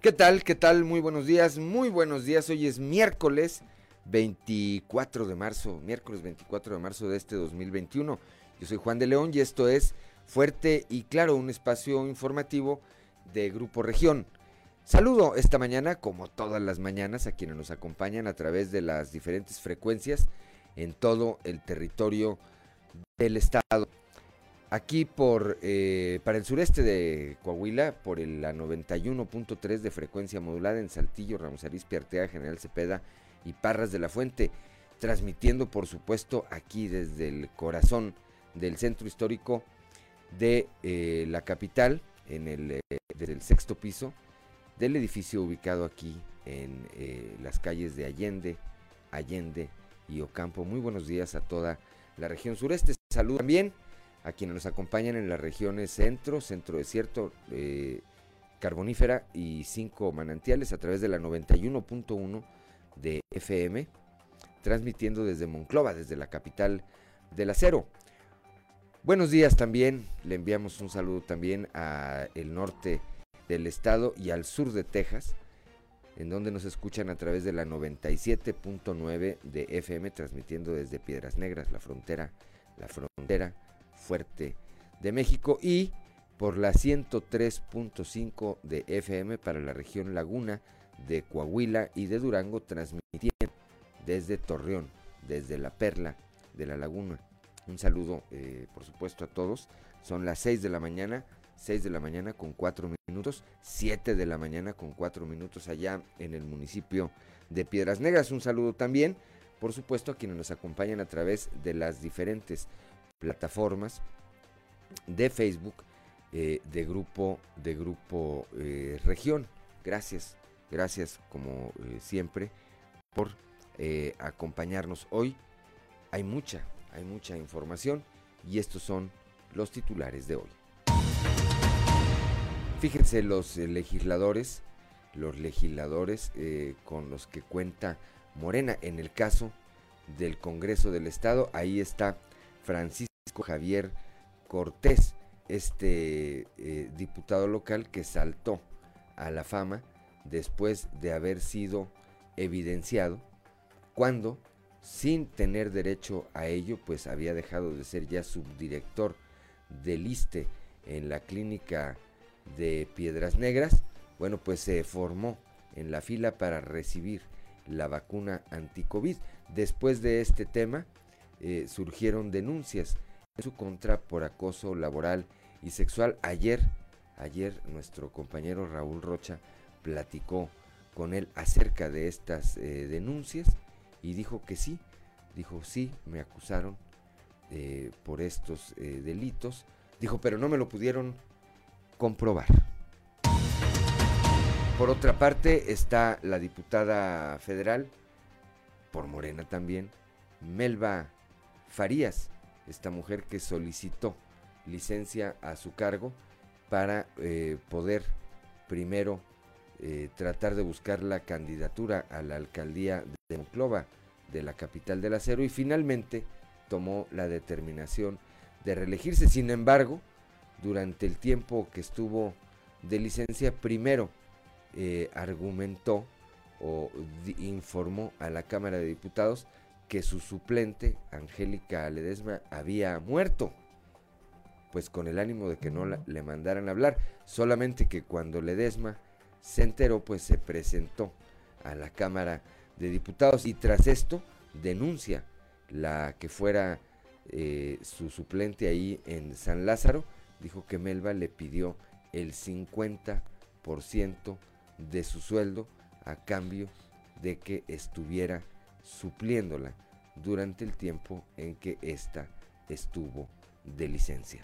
¿Qué tal? ¿Qué tal? Muy buenos días, muy buenos días. Hoy es miércoles 24 de marzo, miércoles 24 de marzo de este 2021. Yo soy Juan de León y esto es Fuerte y Claro, un espacio informativo de Grupo Región. Saludo esta mañana, como todas las mañanas, a quienes nos acompañan a través de las diferentes frecuencias en todo el territorio del estado. Aquí por eh, para el sureste de Coahuila, por el, la 91.3 de frecuencia modulada en Saltillo, Ramos Arizpe, Artea, General Cepeda y Parras de la Fuente, transmitiendo por supuesto aquí desde el corazón del centro histórico de eh, la capital, en el, eh, desde el sexto piso del edificio ubicado aquí en las calles de Allende, Allende y Ocampo. Muy buenos días a toda la región sureste. Saludos también a quienes nos acompañan en las regiones centro, centro desierto, eh, carbonífera y cinco manantiales a través de la 91.1 de FM, transmitiendo desde Monclova, desde la capital del acero. Buenos días también, le enviamos un saludo también a el norte del estado y al sur de Texas, en donde nos escuchan a través de la 97.9 de FM, transmitiendo desde Piedras Negras, la frontera, la frontera fuerte de México y por la 103.5 de FM para la región Laguna de Coahuila y de Durango, transmitiendo desde Torreón, desde la Perla de la Laguna. Un saludo, eh, por supuesto, a todos. Son las 6 de la mañana, 6 de la mañana con 4 minutos, 7 de la mañana con 4 minutos allá en el municipio de Piedras Negras. Un saludo también, por supuesto, a quienes nos acompañan a través de las diferentes plataformas de Facebook eh, de grupo de grupo eh, región. Gracias, gracias como eh, siempre por acompañarnos hoy. Hay mucha, hay mucha información y estos son los titulares de hoy. Fíjense los legisladores, los legisladores con los que cuenta Morena en el caso del Congreso del Estado. Ahí está Francisco Javier Cortés, este eh, diputado local que saltó a la fama después de haber sido evidenciado cuando sin tener derecho a ello pues había dejado de ser ya subdirector del ISTE en la clínica de Piedras Negras, bueno pues se formó en la fila para recibir la vacuna anticovid. Después de este tema eh, surgieron denuncias su contra por acoso laboral y sexual. Ayer, ayer nuestro compañero Raúl Rocha platicó con él acerca de estas eh, denuncias y dijo que sí, dijo sí, me acusaron eh, por estos eh, delitos. Dijo, pero no me lo pudieron comprobar. Por otra parte está la diputada federal, por Morena también, Melba Farías, esta mujer que solicitó licencia a su cargo para eh, poder primero eh, tratar de buscar la candidatura a la alcaldía de Monclova, de la capital del acero, y finalmente tomó la determinación de reelegirse. Sin embargo, durante el tiempo que estuvo de licencia, primero eh, argumentó o informó a la Cámara de Diputados que su suplente, Angélica Ledesma, había muerto. Pues con el ánimo de que no le mandaran a hablar. Solamente que cuando Ledesma se enteró, pues se presentó a la Cámara de Diputados y tras esto denuncia la que fuera eh, su suplente ahí en San Lázaro. Dijo que Melba le pidió el 50% de su sueldo a cambio de que estuviera supliéndola durante el tiempo en que ésta estuvo de licencia.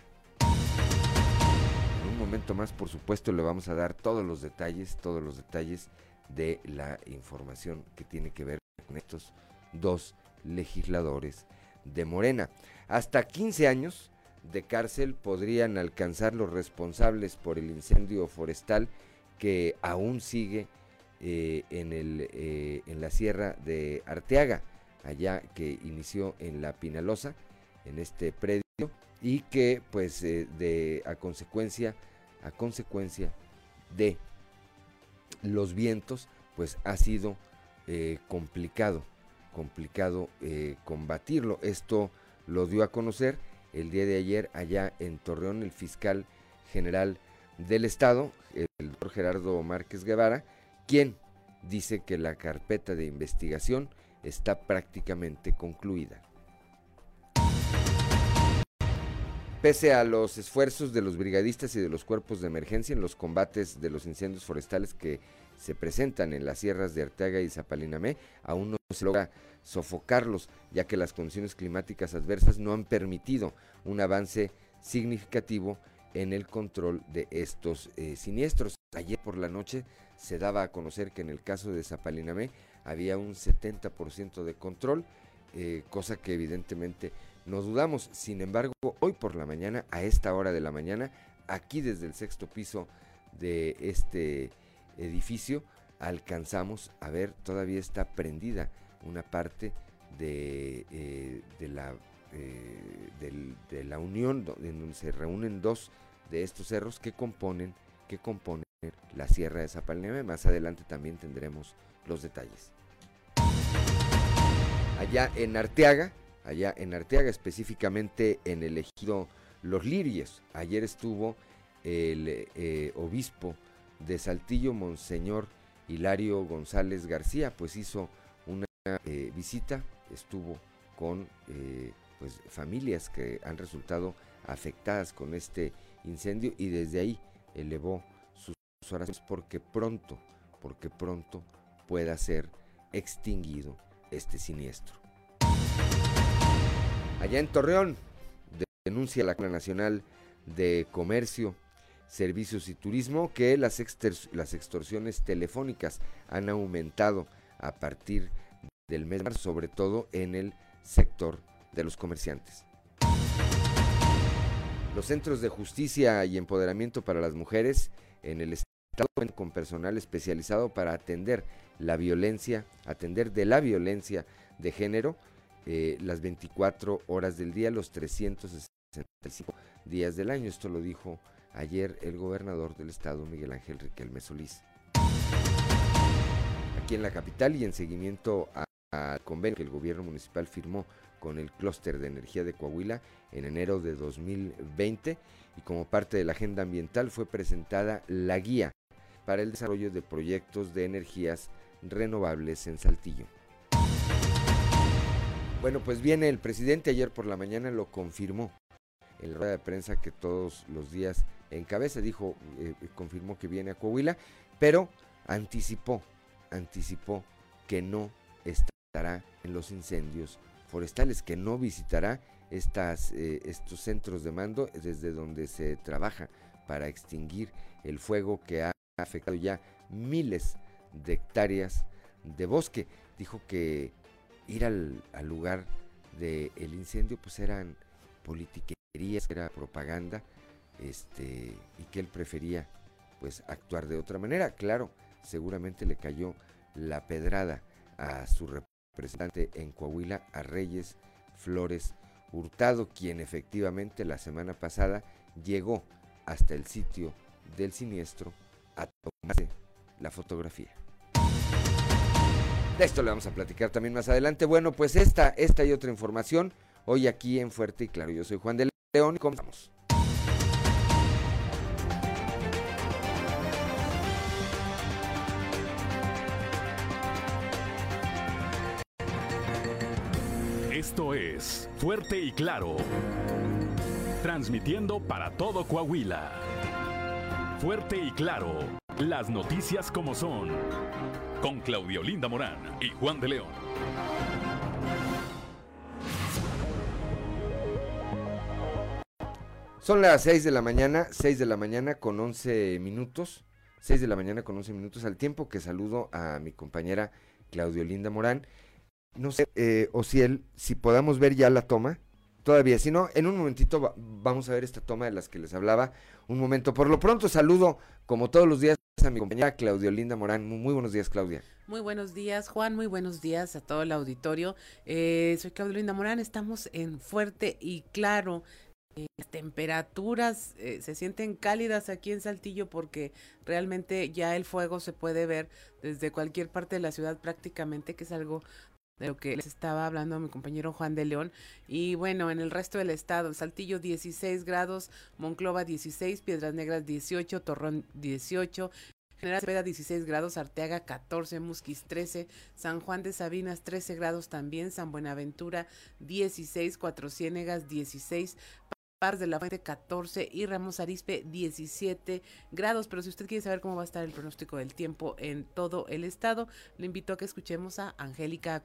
En un momento más, por supuesto, le vamos a dar todos los detalles, todos los detalles de la información que tiene que ver con estos dos legisladores de Morena. Hasta 15 años de cárcel podrían alcanzar los responsables por el incendio forestal que aún sigue eh, en, el, eh, en la sierra de Arteaga, allá que inició en la Pinalosa, en este predio, y que pues eh, de, a consecuencia, a consecuencia de los vientos, pues ha sido complicado, complicado combatirlo. Esto lo dio a conocer el día de ayer allá en Torreón el fiscal general del estado, el doctor Gerardo Márquez Guevara, quien dice que la carpeta de investigación está prácticamente concluida. Pese a los esfuerzos de los brigadistas y de los cuerpos de emergencia en los combates de los incendios forestales que se presentan en las sierras de Arteaga y Zapalinamé, aún no se logra sofocarlos, ya que las condiciones climáticas adversas no han permitido un avance significativo en el control de estos eh, siniestros. Ayer por la noche se daba a conocer que en el caso de Zapalinamé había un 70% de control, eh, cosa que evidentemente no dudamos. Sin embargo, hoy por la mañana, a esta hora de la mañana, aquí desde el sexto piso de este edificio, alcanzamos a ver, todavía está prendida una parte de, eh, de la, de la unión, en donde se reúnen dos de estos cerros que componen, que componen la Sierra de Zapalneme. Más adelante también tendremos los detalles. Allá en Arteaga, allá en Arteaga, específicamente en el ejido Los Lirios. Ayer estuvo el eh, obispo de Saltillo, Monseñor Hilario González García, pues hizo una eh, visita, estuvo con eh, pues, familias que han resultado afectadas con este incendio y desde ahí elevó sus oraciones porque pronto, porque pronto pueda ser extinguido este siniestro. Allá en Torreón denuncia la Cámara Nacional de Comercio, Servicios y Turismo que las, las extorsiones telefónicas han aumentado a partir del mes de marzo, sobre todo en el sector de los comerciantes. Los centros de justicia y empoderamiento para las mujeres en el Estado con personal especializado para atender la violencia, atender de la violencia de género eh, las 24 horas del día, los 365 días del año. Esto lo dijo ayer el gobernador del estado, Miguel Ángel Riquelme Solís. Aquí en la capital y en seguimiento al convenio que el gobierno municipal firmó con el clúster de energía de Coahuila en enero de 2020 y como parte de la agenda ambiental fue presentada la guía para el desarrollo de proyectos de energías renovables en Saltillo. Bueno, pues viene el presidente, ayer por la mañana lo confirmó en la rueda de prensa que todos los días encabeza, dijo, eh, confirmó que viene a Coahuila, pero anticipó, anticipó que no estará en los incendios forestales, que no visitará estas, eh, estos centros de mando desde donde se trabaja para extinguir el fuego que ha afectado ya miles de hectáreas de bosque. Dijo que ir al, lugar del incendio pues eran politiquerías, era propaganda, este, y que él prefería pues actuar de otra manera. Claro, seguramente le cayó la pedrada a su representante en Coahuila, a Reyes Flores Hurtado, quien efectivamente la semana pasada llegó hasta el sitio del siniestro a tomarse la fotografía. De esto le vamos a platicar también más adelante. Bueno, pues esta, esta y otra información hoy aquí en Fuerte y Claro. Yo soy Juan de León y comenzamos. Esto es Fuerte y Claro. Transmitiendo para todo Coahuila. Fuerte y Claro. Las noticias como son. Con Claudio Linda Morán y Juan de León. Son las 6 de la mañana, 6 de la mañana con 11 minutos. 6 de la mañana con 11 minutos al tiempo que saludo a mi compañera Claudio Linda Morán no sé, eh, él, si podamos ver ya la toma. Todavía, si no, en un momentito vamos a ver esta toma de las que les hablaba. Un momento. Por lo pronto, saludo, como todos los días, a mi compañera Claudio Linda Morán. Muy, buenos días, Claudia. Muy buenos días, Juan. Muy buenos días a todo el auditorio. Eh, soy Claudio Linda Morán. Estamos en Fuerte y Claro las temperaturas eh, se sienten cálidas aquí en Saltillo porque realmente ya el fuego se puede ver desde cualquier parte de la ciudad prácticamente, que es algo de lo que les estaba hablando mi compañero Juan de León. Y bueno, en el resto del estado, Saltillo 16 grados, Monclova 16, Piedras Negras 18, Torrón 18, General Cepeda 16 grados, Arteaga 14, Musquis 13, San Juan de Sabinas 13 grados también, San Buenaventura 16, Cuatro Ciénegas 16, Pars de la Fuente 14 y Ramos Arispe 17 grados. Pero si usted quiere saber cómo va a estar el pronóstico del tiempo en todo el estado, le invito a que escuchemos a Angélica.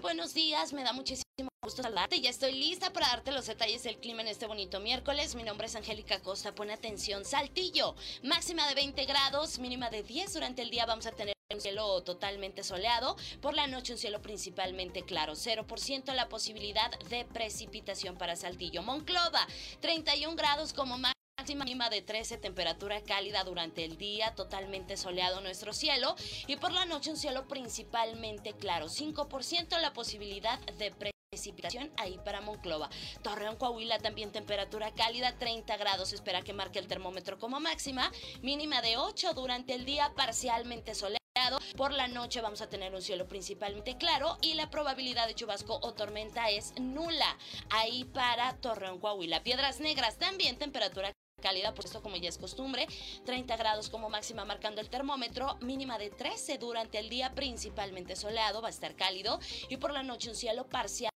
Buenos días. Me da muchísimo gusto saludarte. Ya estoy lista para darte los detalles del clima en este bonito miércoles. Mi nombre es Angélica Costa. Pon atención. Saltillo. Máxima de 20 grados, mínima de 10. Durante el día vamos a tener un cielo totalmente soleado. Por la noche un cielo principalmente claro. 0% la posibilidad de precipitación para Saltillo. Monclova. 31 grados como máxima máxima mínima de 13, temperatura cálida durante el día, totalmente soleado nuestro cielo y por la noche un cielo principalmente claro, 5% la posibilidad de precipitación ahí para Monclova. Torreón, Coahuila también temperatura cálida, 30 grados, espera que marque el termómetro como máxima, mínima de 8 durante el día, parcialmente soleado. Por la noche vamos a tener un cielo principalmente claro y la probabilidad de chubasco o tormenta es nula. Ahí para Torreón, Coahuila. Piedras Negras también temperatura cálida, por esto como ya es costumbre, 30 grados como máxima marcando el termómetro, mínima de 13 durante el día, principalmente soleado, va a estar cálido y por la noche un cielo parcial.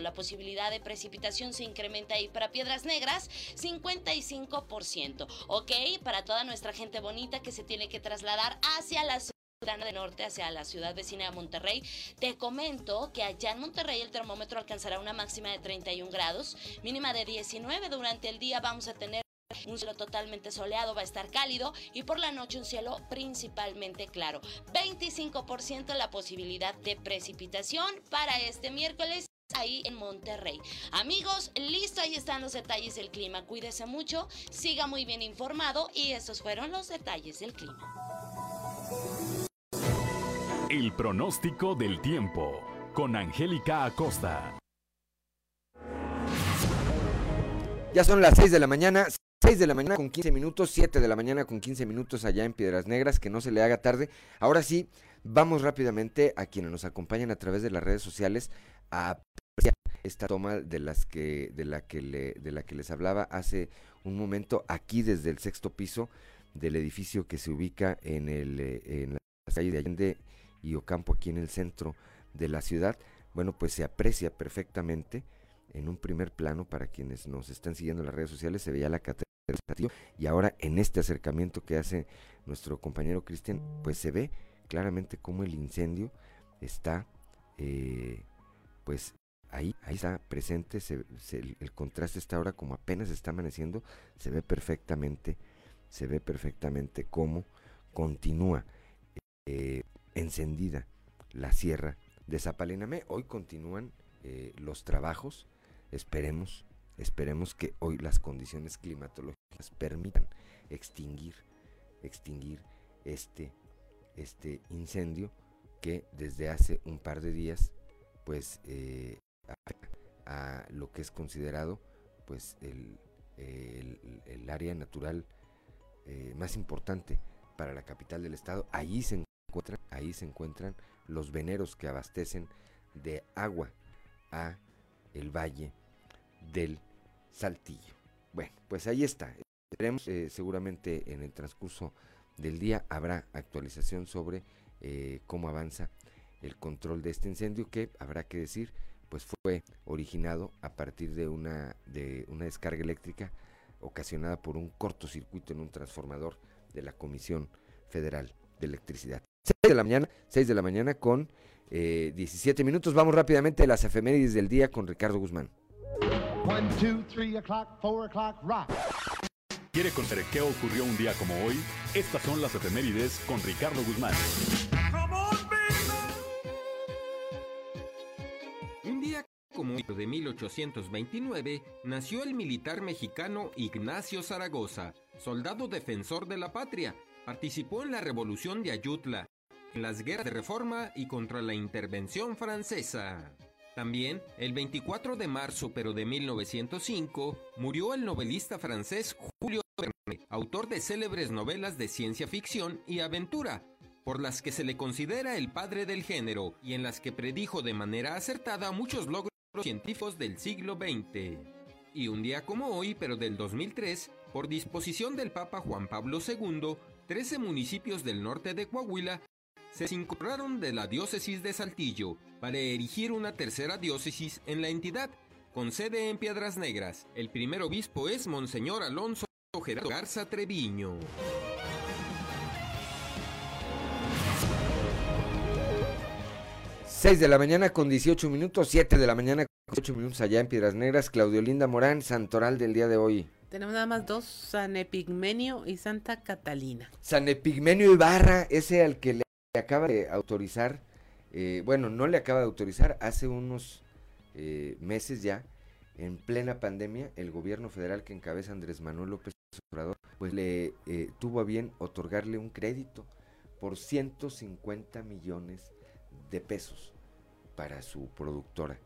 La posibilidad de precipitación se incrementa ahí para Piedras Negras, 55%. Ok, para toda nuestra gente bonita que se tiene que trasladar hacia la de Norte hacia la ciudad vecina de Monterrey. Te comento que allá en Monterrey el termómetro alcanzará una máxima de 31 grados, mínima de 19 durante el día. Vamos a tener un cielo totalmente soleado, va a estar cálido y por la noche un cielo principalmente claro. 25% la posibilidad de precipitación para este miércoles ahí en Monterrey. Amigos, listo, ahí están los detalles del clima. Cuídese mucho, siga muy bien informado y estos fueron los detalles del clima. El pronóstico del tiempo con Angélica Acosta. Ya son las 6 de la mañana, 6 de la mañana con 15 minutos, 7 de la mañana con 15 minutos allá en Piedras Negras, que no se le haga tarde. Ahora sí, vamos rápidamente a quienes nos acompañan a través de las redes sociales a apreciar esta toma de las que de la que le, de la que les hablaba hace un momento aquí desde el sexto piso del edificio que se ubica en eh, la calle de Allende y Ocampo aquí en el centro de la ciudad. Bueno, pues se aprecia perfectamente en un primer plano para quienes nos están siguiendo en las redes sociales se veía la catedral y ahora en este acercamiento que hace nuestro compañero Cristian, pues se ve claramente cómo el incendio está, eh, pues ahí, ahí está presente, se, se, el contraste está ahora como apenas está amaneciendo, se ve perfectamente, se ve perfectamente cómo continúa eh, encendida la sierra de Zapalinamé. Hoy continúan eh, los trabajos, esperemos Esperemos que hoy las condiciones climatológicas permitan extinguir, extinguir este, este incendio que desde hace un par de días, pues, eh, a, lo que es considerado, pues, el, el, el área natural eh, más importante para la capital del estado. Allí se encuentran, ahí se encuentran los veneros que abastecen de agua a el valle del Saltillo. Bueno, pues ahí está. Esperemos, eh, seguramente en el transcurso del día habrá actualización sobre eh, cómo avanza el control de este incendio que habrá que decir pues fue originado a partir de una de una descarga eléctrica ocasionada por un cortocircuito en un transformador de la Comisión Federal de Electricidad. 6 de la mañana, 6 de la mañana con eh, 17 minutos. Vamos rápidamente a las efemérides del día con Ricardo Guzmán. One, two, three o'clock, four o'clock, rock. ¿Quiere conocer qué ocurrió un día como hoy? Estas son las efemérides con Ricardo Guzmán. Un día como de 1829 nació el militar mexicano Ignacio Zaragoza, soldado defensor de la patria. Participó en la Revolución de Ayutla, en las guerras de reforma y contra la intervención francesa. También, el 24 de marzo pero de 1905, murió el novelista francés Julio Verne, autor de célebres novelas de ciencia ficción y aventura, por las que se le considera el padre del género y en las que predijo de manera acertada muchos logros científicos del siglo XX. Y un día como hoy, pero del 2003, por disposición del Papa Juan Pablo II, 13 municipios del norte de Coahuila se incorporaron de la diócesis de Saltillo para erigir una tercera diócesis en la entidad, con sede en Piedras Negras. El primer obispo es Monseñor Alonso Gerardo Garza Treviño. 6 de la mañana con 18 minutos, 7 de la mañana con 18 minutos allá en Piedras Negras. Claudio Linda Morán, Santoral del día de hoy. Tenemos nada más dos, San Epigmenio y Santa Catalina. San Epigmenio Ibarra, ese al que le acaba de autorizar, eh, bueno, no le acaba de autorizar, hace unos eh, meses ya, en plena pandemia, el gobierno federal que encabeza Andrés Manuel López Obrador, pues le eh, tuvo a bien otorgarle un crédito por 150 millones de pesos para su productora.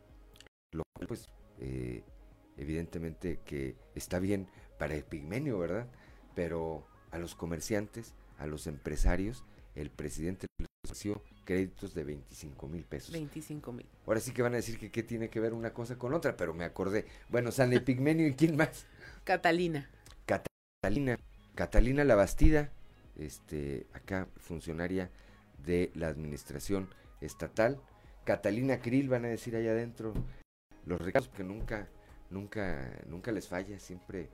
Lo cual, pues, evidentemente que está bien para el pigmenio, ¿verdad? Pero a los comerciantes, a los empresarios, el presidente les ofreció créditos de 25 mil pesos. 25 mil. Ahora sí que van a decir que qué tiene que ver una cosa con otra, pero me acordé. Bueno, San Epigmenio y quién más. Catalina. Catalina. Catalina La Bastida, este, acá funcionaria de la administración estatal. Catalina Krill van a decir allá adentro. Los regalos que nunca, nunca, nunca les falla, siempre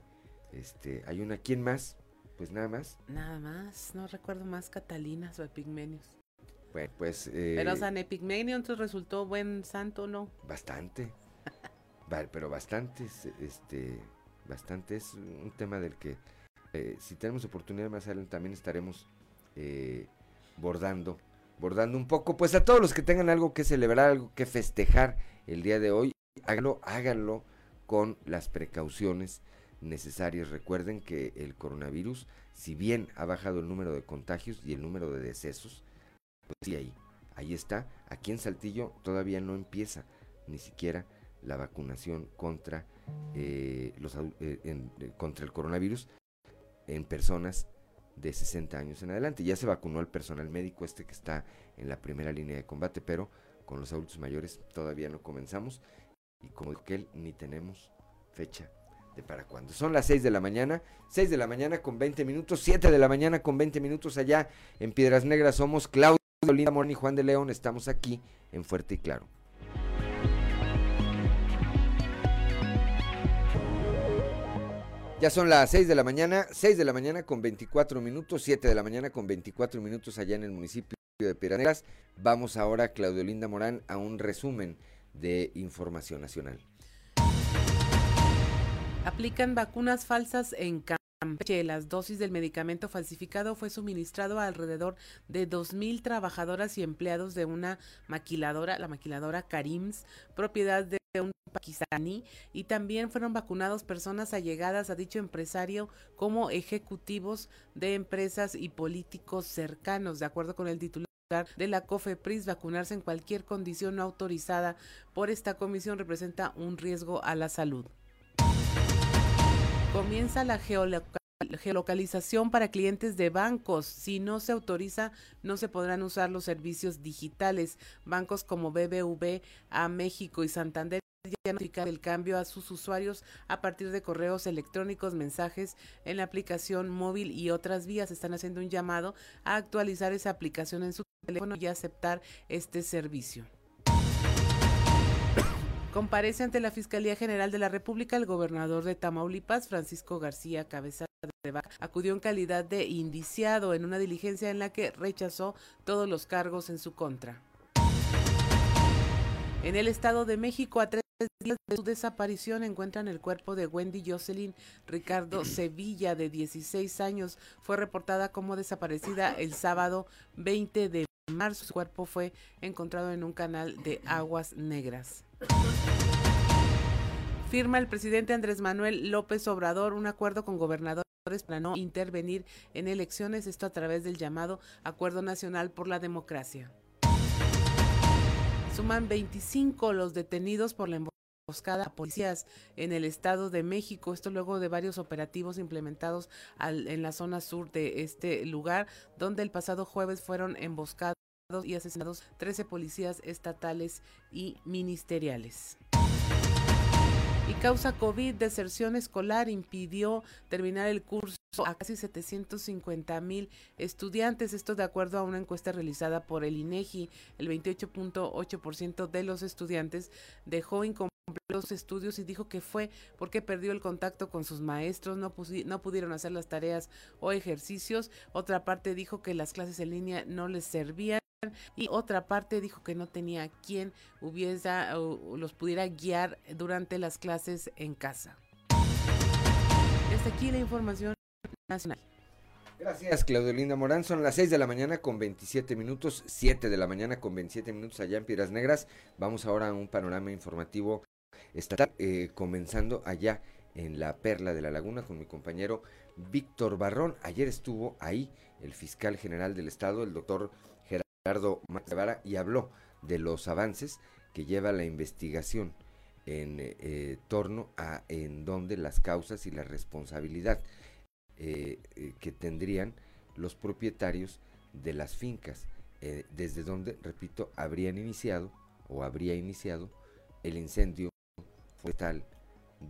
este, hay una. ¿Quién más? Pues nada más. Nada más, no recuerdo más Catalinas o Epigmenios. Bueno, pues. eh, Pero San Epigmenio entonces resultó buen santo, ¿no? Bastante. Pero bastante, es, este, bastante es un tema del que eh, si tenemos oportunidad más adelante también estaremos eh, bordando, bordando un poco. Pues a todos los que tengan algo que celebrar, algo que festejar el día de hoy, háganlo, háganlo con las precauciones necesarias. Recuerden que el coronavirus, si bien ha bajado el número de contagios y el número de decesos, pues sí ahí, ahí está. Aquí en Saltillo todavía no empieza ni siquiera la vacunación contra eh, los eh, eh, contra el coronavirus en personas de 60 años en adelante. Ya se vacunó el personal médico este que está en la primera línea de combate, pero con los adultos mayores todavía no comenzamos y como él ni tenemos fecha de para cuándo. Son las 6 de la mañana, 6 de la mañana con 20 minutos, 7 de la mañana con 20 minutos allá en Piedras Negras. Somos Claudio Linda Morán y Juan de León. Estamos aquí en Fuerte y Claro. Ya son las 6 de la mañana, 6 de la mañana con 24 minutos, 7 de la mañana con 24 minutos allá en el municipio de Piedras Negras. Vamos ahora, Claudio Linda Morán, a un resumen de información nacional. Aplican vacunas falsas en Campeche. Las dosis del medicamento falsificado fue suministrado a alrededor de 2.000 trabajadoras y empleados de una maquiladora, la maquiladora Karims, propiedad de un pakistaní, y también fueron vacunados personas allegadas a dicho empresario como ejecutivos de empresas y políticos cercanos, de acuerdo con el titular de la COFEPRIS, vacunarse en cualquier condición no autorizada por esta comisión representa un riesgo a la salud. Comienza la geoloca- geolocalización para clientes de bancos. Si no se autoriza, no se podrán usar los servicios digitales. Bancos como BBV, a México y Santander ya notificaron el cambio a sus usuarios a partir de correos electrónicos, mensajes en la aplicación móvil y otras vías. Están haciendo un llamado a actualizar esa aplicación en su teléfono y aceptar este servicio. Comparece ante la Fiscalía General de la República el gobernador de Tamaulipas, Francisco García Cabeza de Vaca. Acudió en calidad de indiciado en una diligencia en la que rechazó todos los cargos en su contra. En el Estado de México, a tres días de su desaparición, encuentran el cuerpo de Wendy Jocelyn Ricardo Sevilla, de 16 años. Fue reportada como desaparecida el sábado 20 de marzo. Su cuerpo fue encontrado en un canal de aguas negras. Firma el presidente Andrés Manuel López Obrador un acuerdo con gobernadores para no intervenir en elecciones, esto a través del llamado Acuerdo Nacional por la Democracia. Suman 25 los detenidos por la emboscada a policías en el Estado de México. Esto luego de varios operativos implementados en la zona sur de este lugar, donde el pasado jueves fueron emboscados y asesinados 13 policías estatales y ministeriales. Y causa COVID, deserción escolar impidió terminar el curso a casi 750 mil estudiantes. Esto de acuerdo a una encuesta realizada por el INEGI. El 28.8% de los estudiantes dejó incompletos estudios y dijo que fue porque perdió el contacto con sus maestros, no, no pudieron hacer las tareas o ejercicios. Otra parte dijo que las clases en línea no les servían y otra parte dijo que no tenía quien hubiese los pudiera guiar durante las clases en casa. Hasta aquí la información nacional. Gracias, Claudio Linda Morán. Son las 6 de la mañana con 27 minutos, 7 de la mañana con 27 minutos allá en Piedras Negras. Vamos ahora a un panorama informativo estatal, eh, comenzando allá en la Perla de la Laguna con mi compañero Víctor Barrón. Ayer estuvo ahí el fiscal general del Estado, el doctor Gerardo Guevara y habló de los avances que lleva la investigación en eh, torno a en dónde las causas y la responsabilidad eh, eh, que tendrían los propietarios de las fincas, desde donde, repito, habrían iniciado o habría iniciado el incendio forestal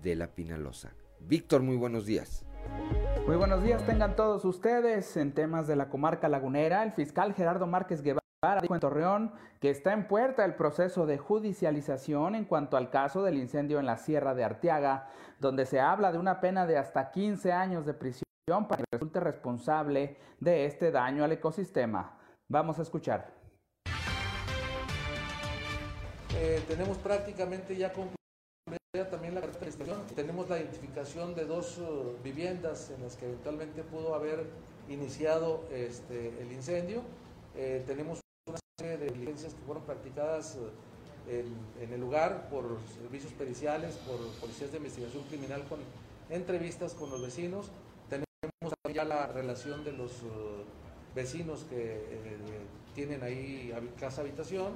de la Pinalosa. Víctor, muy buenos días. Muy buenos días, tengan todos ustedes en temas de la comarca lagunera. El fiscal Gerardo Márquez Guevara dijo en Torreón que está en puerta el proceso de judicialización en cuanto al caso del incendio en la Sierra de Arteaga, donde se habla de una pena de hasta 15 años de prisión para que resulte responsable de este daño al ecosistema. Vamos a escuchar. Eh, tenemos prácticamente ya concluida también la caracterización. Tenemos la identificación de dos uh, viviendas en las que eventualmente pudo haber iniciado este, el incendio. Eh, tenemos de diligencias que fueron practicadas eh, en, el lugar por servicios periciales, por policías de investigación criminal con entrevistas con los vecinos. Tenemos ya la relación de los eh, vecinos que eh, tienen ahí casa habitación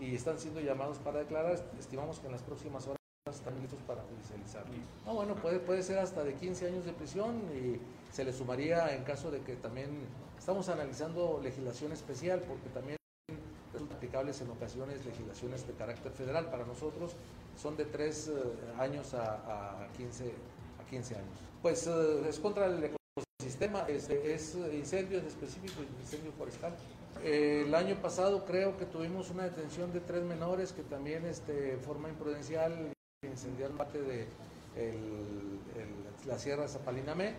y están siendo llamados para declarar. Estimamos que en las próximas horas están listos para judicializar. No, bueno, puede, puede ser hasta de 15 años de prisión y se le sumaría en caso de que también estamos analizando legislación especial porque también aplicables en ocasiones legislaciones de carácter federal. Para nosotros son de tres eh, años a, 15, a 15 años. Pues eh, es contra el ecosistema, es, es incendios específicos, incendio forestal. el año pasado creo que tuvimos una detención de tres menores que también este, forma imprudencial incendiaron parte de la Sierra Zapalinamé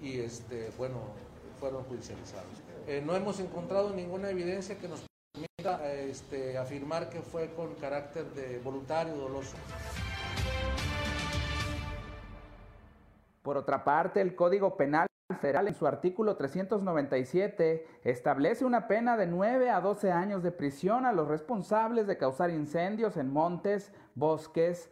y este, bueno, fueron judicializados. Eh, no hemos encontrado ninguna evidencia que nos este, afirmar que fue con carácter de voluntario doloso. Por otra parte, el Código Penal Federal en su artículo 397 establece una pena de 9 a 12 años de prisión a los responsables de causar incendios en montes, bosques,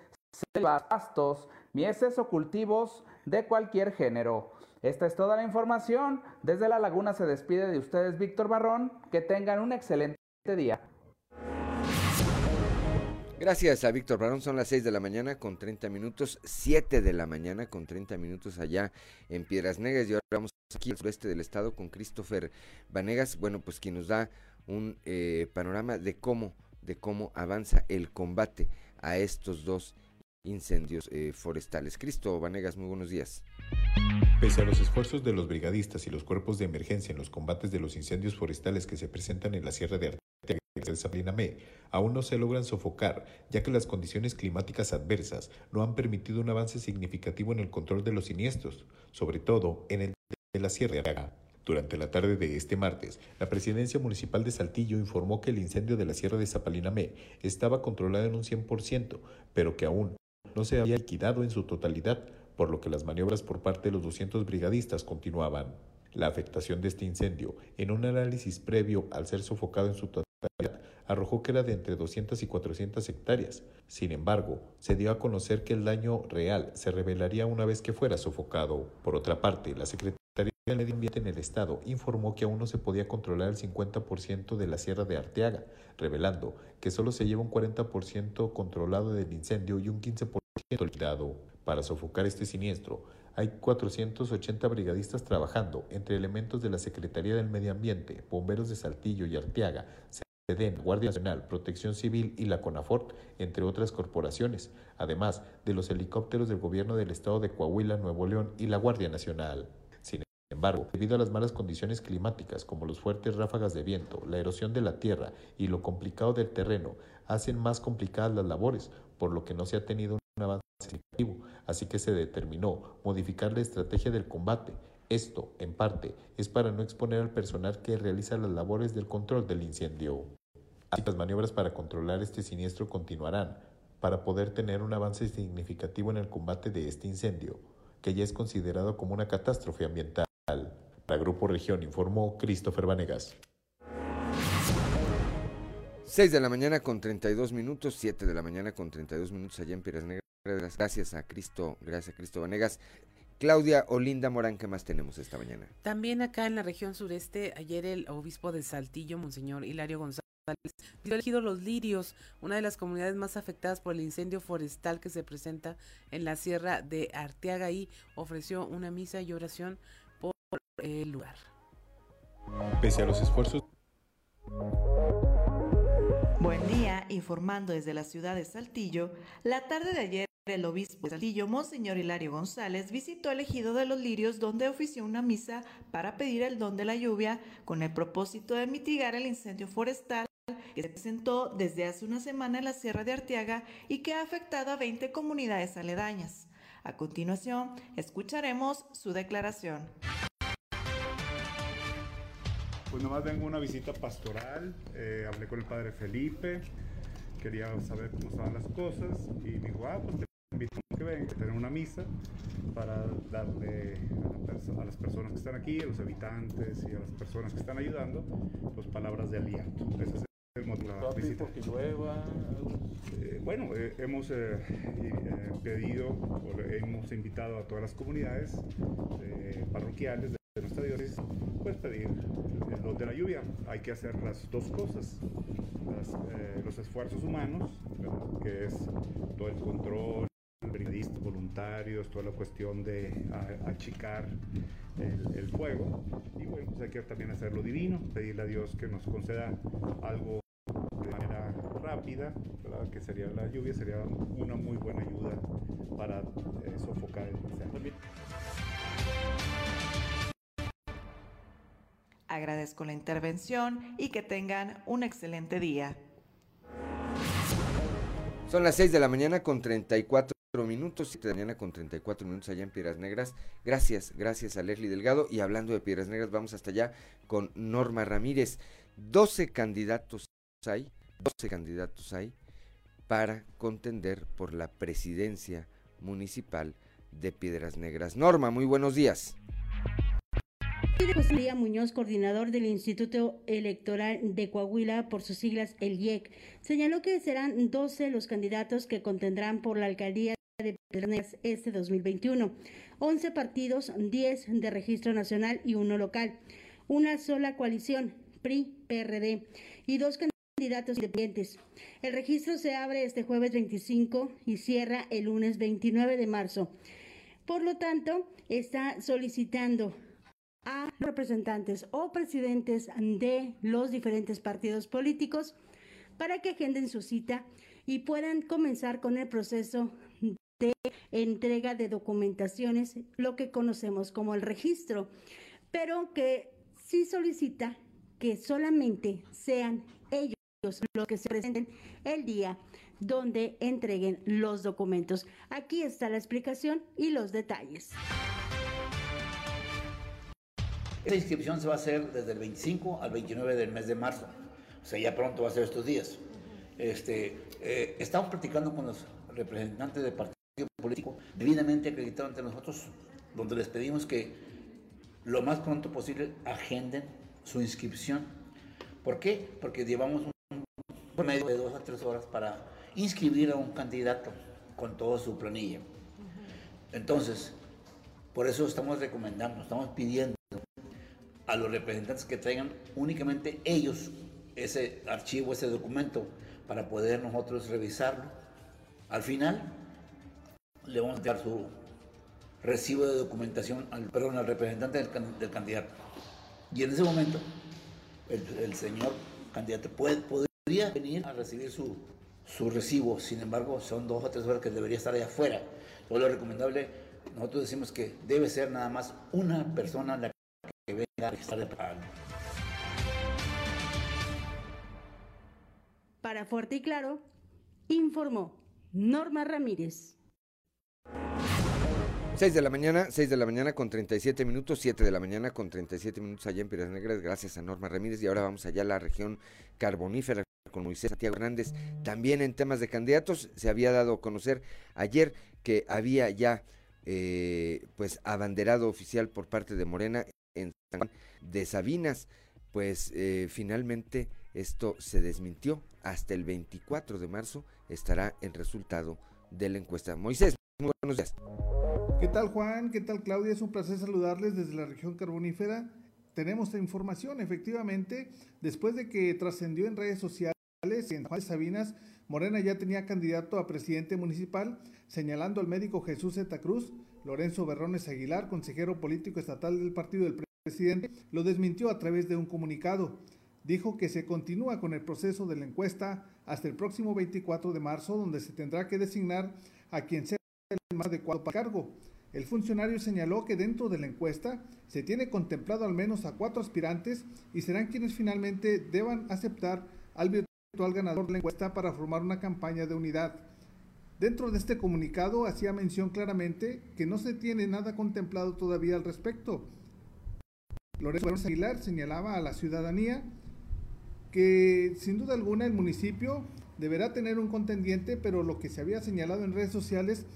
selvas, pastos, mieses o cultivos de cualquier género. Esta es toda la información. Desde La Laguna se despide de ustedes Víctor Barrón. Que tengan un excelente este día. Gracias a Víctor Barón, son las 6 de la mañana con 30 minutos, 7 de la mañana con 30 minutos allá en Piedras Negras y ahora vamos aquí al sureste del estado con Christopher Vanegas, bueno pues quien nos da un eh, panorama de cómo, de cómo avanza el combate a estos dos incendios eh, forestales. Cristo Vanegas, muy buenos días. Pese a los esfuerzos de los brigadistas y los cuerpos de emergencia en los combates de los incendios forestales que se presentan en la Sierra de Salinamé aún no se logran sofocar, ya que las condiciones climáticas adversas no han permitido un avance significativo en el control de los siniestros, sobre todo en el de la Sierra de. Durante la tarde de este martes, la presidencia municipal de Saltillo informó que el incendio de la Sierra de Zapalinamé estaba controlado en un 100%, pero que aún no se había liquidado en su totalidad, por lo que las maniobras por parte de los 200 brigadistas continuaban. La afectación de este incendio, en un análisis previo al ser sofocado en su totalidad, arrojó que era de entre 200 y 400 hectáreas. Sin embargo, se dio a conocer que el daño real se revelaría una vez que fuera sofocado. Por otra parte, la Secretaría del Medio Ambiente en el Estado informó que aún no se podía controlar el 50% de la Sierra de Arteaga, revelando que solo se lleva un 40% controlado del incendio y un 15% liquidado. Para sofocar este siniestro, hay 480 brigadistas trabajando entre elementos de la Secretaría del Medio Ambiente, bomberos de Saltillo y Arteaga, SEDEN, Guardia Nacional, Protección Civil y la CONAFORT, entre otras corporaciones, además de los helicópteros del gobierno del estado de Coahuila, Nuevo León y la Guardia Nacional. Sin embargo, debido a las malas condiciones climáticas como los fuertes ráfagas de viento, la erosión de la tierra y lo complicado del terreno, hacen más complicadas las labores, por lo que no se ha tenido un avance significativo, así que se determinó modificar la estrategia del combate. Esto, en parte, es para no exponer al personal que realiza las labores del control del incendio. Así las maniobras para controlar este siniestro continuarán, para poder tener un avance significativo en el combate de este incendio, que ya es considerado como una catástrofe ambiental. Para Grupo Región informó Christopher Vanegas. 6 de la mañana con 32 minutos, 7 de la mañana con 32 minutos allá en Piedras Negras. Gracias a Cristo, gracias a Cristo Vanegas. Claudia Olinda Morán, ¿qué más tenemos esta mañana? También acá en la región sureste, ayer el obispo de Saltillo, Monseñor Hilario González, dio elegido Los Lirios, una de las comunidades más afectadas por el incendio forestal que se presenta en la sierra de Arteaga y ofreció una misa y oración por el lugar. Pese a los esfuerzos Buen día, informando desde la ciudad de Saltillo, la tarde de ayer el obispo de Saltillo, Monseñor Hilario González, visitó el ejido de los Lirios donde ofició una misa para pedir el don de la lluvia con el propósito de mitigar el incendio forestal que se presentó desde hace una semana en la Sierra de Arteaga y que ha afectado a 20 comunidades aledañas. A continuación, escucharemos su declaración. Pues nomás vengo a una visita pastoral, eh, hablé con el padre Felipe, quería saber cómo estaban las cosas y me dijo, ah, pues te invito a que venga, a tener una misa para darle a, la perso- a las personas que están aquí, a los habitantes y a las personas que están ayudando, pues palabras de aliento. Ese es el motivo de la visita. Eh, bueno, eh, hemos eh, eh, pedido, o hemos invitado a todas las comunidades eh, parroquiales de, de nuestra diócesis, pues pedir don de la lluvia. Hay que hacer las dos cosas, eh, los esfuerzos humanos, que es todo el control, voluntarios, toda la cuestión de achicar el, el fuego. Y bueno, pues hay que también hacer lo divino, pedirle a Dios que nos conceda algo de manera rápida, ¿verdad? que sería la lluvia, sería una muy buena ayuda para eh, sofocar el incendio. Agradezco la intervención y que tengan un excelente día. Son las 6 de la mañana con 34 minutos, 7 de la mañana con 34 minutos allá en Piedras Negras. Gracias, gracias a Leslie Delgado. Y hablando de Piedras Negras, vamos hasta allá con Norma Ramírez. 12 candidatos hay, 12 candidatos hay para contender por la presidencia municipal de Piedras Negras. Norma, muy buenos días. José María Muñoz, coordinador del Instituto Electoral de Coahuila, por sus siglas el IEC, señaló que serán 12 los candidatos que contendrán por la alcaldía de Piedras Negras este 2021. 11 partidos, 10 de registro nacional y uno local. Una sola coalición, PRI, PRD, y dos candidatos independientes. El registro se abre este jueves 25 y cierra el lunes 29 de marzo. Por lo tanto, está solicitando a representantes o presidentes de los diferentes partidos políticos para que agenden su cita y puedan comenzar con el proceso de entrega de documentaciones, lo que conocemos como el registro, pero que sí solicita que solamente sean ellos los que se presenten el día donde entreguen los documentos. Aquí está la explicación y los detalles. Esta inscripción se va a hacer desde el 25 al 29 del mes de marzo. O sea, ya pronto va a ser estos días. Este, eh, estamos platicando con los representantes del partido político debidamente acreditado ante nosotros, donde les pedimos que lo más pronto posible agenden su inscripción. ¿Por qué? Porque llevamos por medio de dos a tres horas para inscribir a un candidato con toda su planilla. Entonces, por eso estamos recomendando, estamos pidiendo a los representantes que traigan únicamente ellos ese archivo, ese documento, para poder nosotros revisarlo. Al final, le vamos a dar su recibo de documentación al, perdón, al representante del, can- del candidato. Y en ese momento, el, el señor candidato puede, podría venir a recibir su, su recibo. Sin embargo, son dos o tres horas que debería estar allá afuera. Todo lo recomendable, nosotros decimos que debe ser nada más una persona la que venga a registrar el Para Fuerte y Claro, informó Norma Ramírez. 6 de la mañana, 6 de la mañana con 37 minutos, 7 de la mañana con 37 minutos allá en Piedras Negras, gracias a Norma Ramírez. Y ahora vamos allá a la región carbonífera con Moisés Santiago Hernández. También en temas de candidatos, se había dado a conocer ayer que había ya eh, pues abanderado oficial por parte de Morena en San Juan de Sabinas. Pues eh, finalmente esto se desmintió. Hasta el 24 de marzo estará el resultado de la encuesta. Moisés, muy buenos días. ¿Qué tal Juan? ¿Qué tal Claudia? Es un placer saludarles desde la región carbonífera. Tenemos información, efectivamente, después de que trascendió en redes sociales en Juan de Sabinas, Morena ya tenía candidato a presidente municipal, señalando al médico Jesús Zeta Cruz, Lorenzo Berrones Aguilar, consejero político estatal del partido del presidente, lo desmintió a través de un comunicado. Dijo que se continúa con el proceso de la encuesta hasta el próximo 24 de marzo, donde se tendrá que designar a quien sea el más adecuado para el cargo. El funcionario señaló que dentro de la encuesta se tiene contemplado al menos a cuatro aspirantes y serán quienes finalmente deban aceptar al virtual ganador de la encuesta para formar una campaña de unidad. Dentro de este comunicado hacía mención claramente que no se tiene nada contemplado todavía al respecto. Lorenzo Aguilar señalaba a la ciudadanía que sin duda alguna el municipio deberá tener un contendiente, pero lo que se había señalado en redes sociales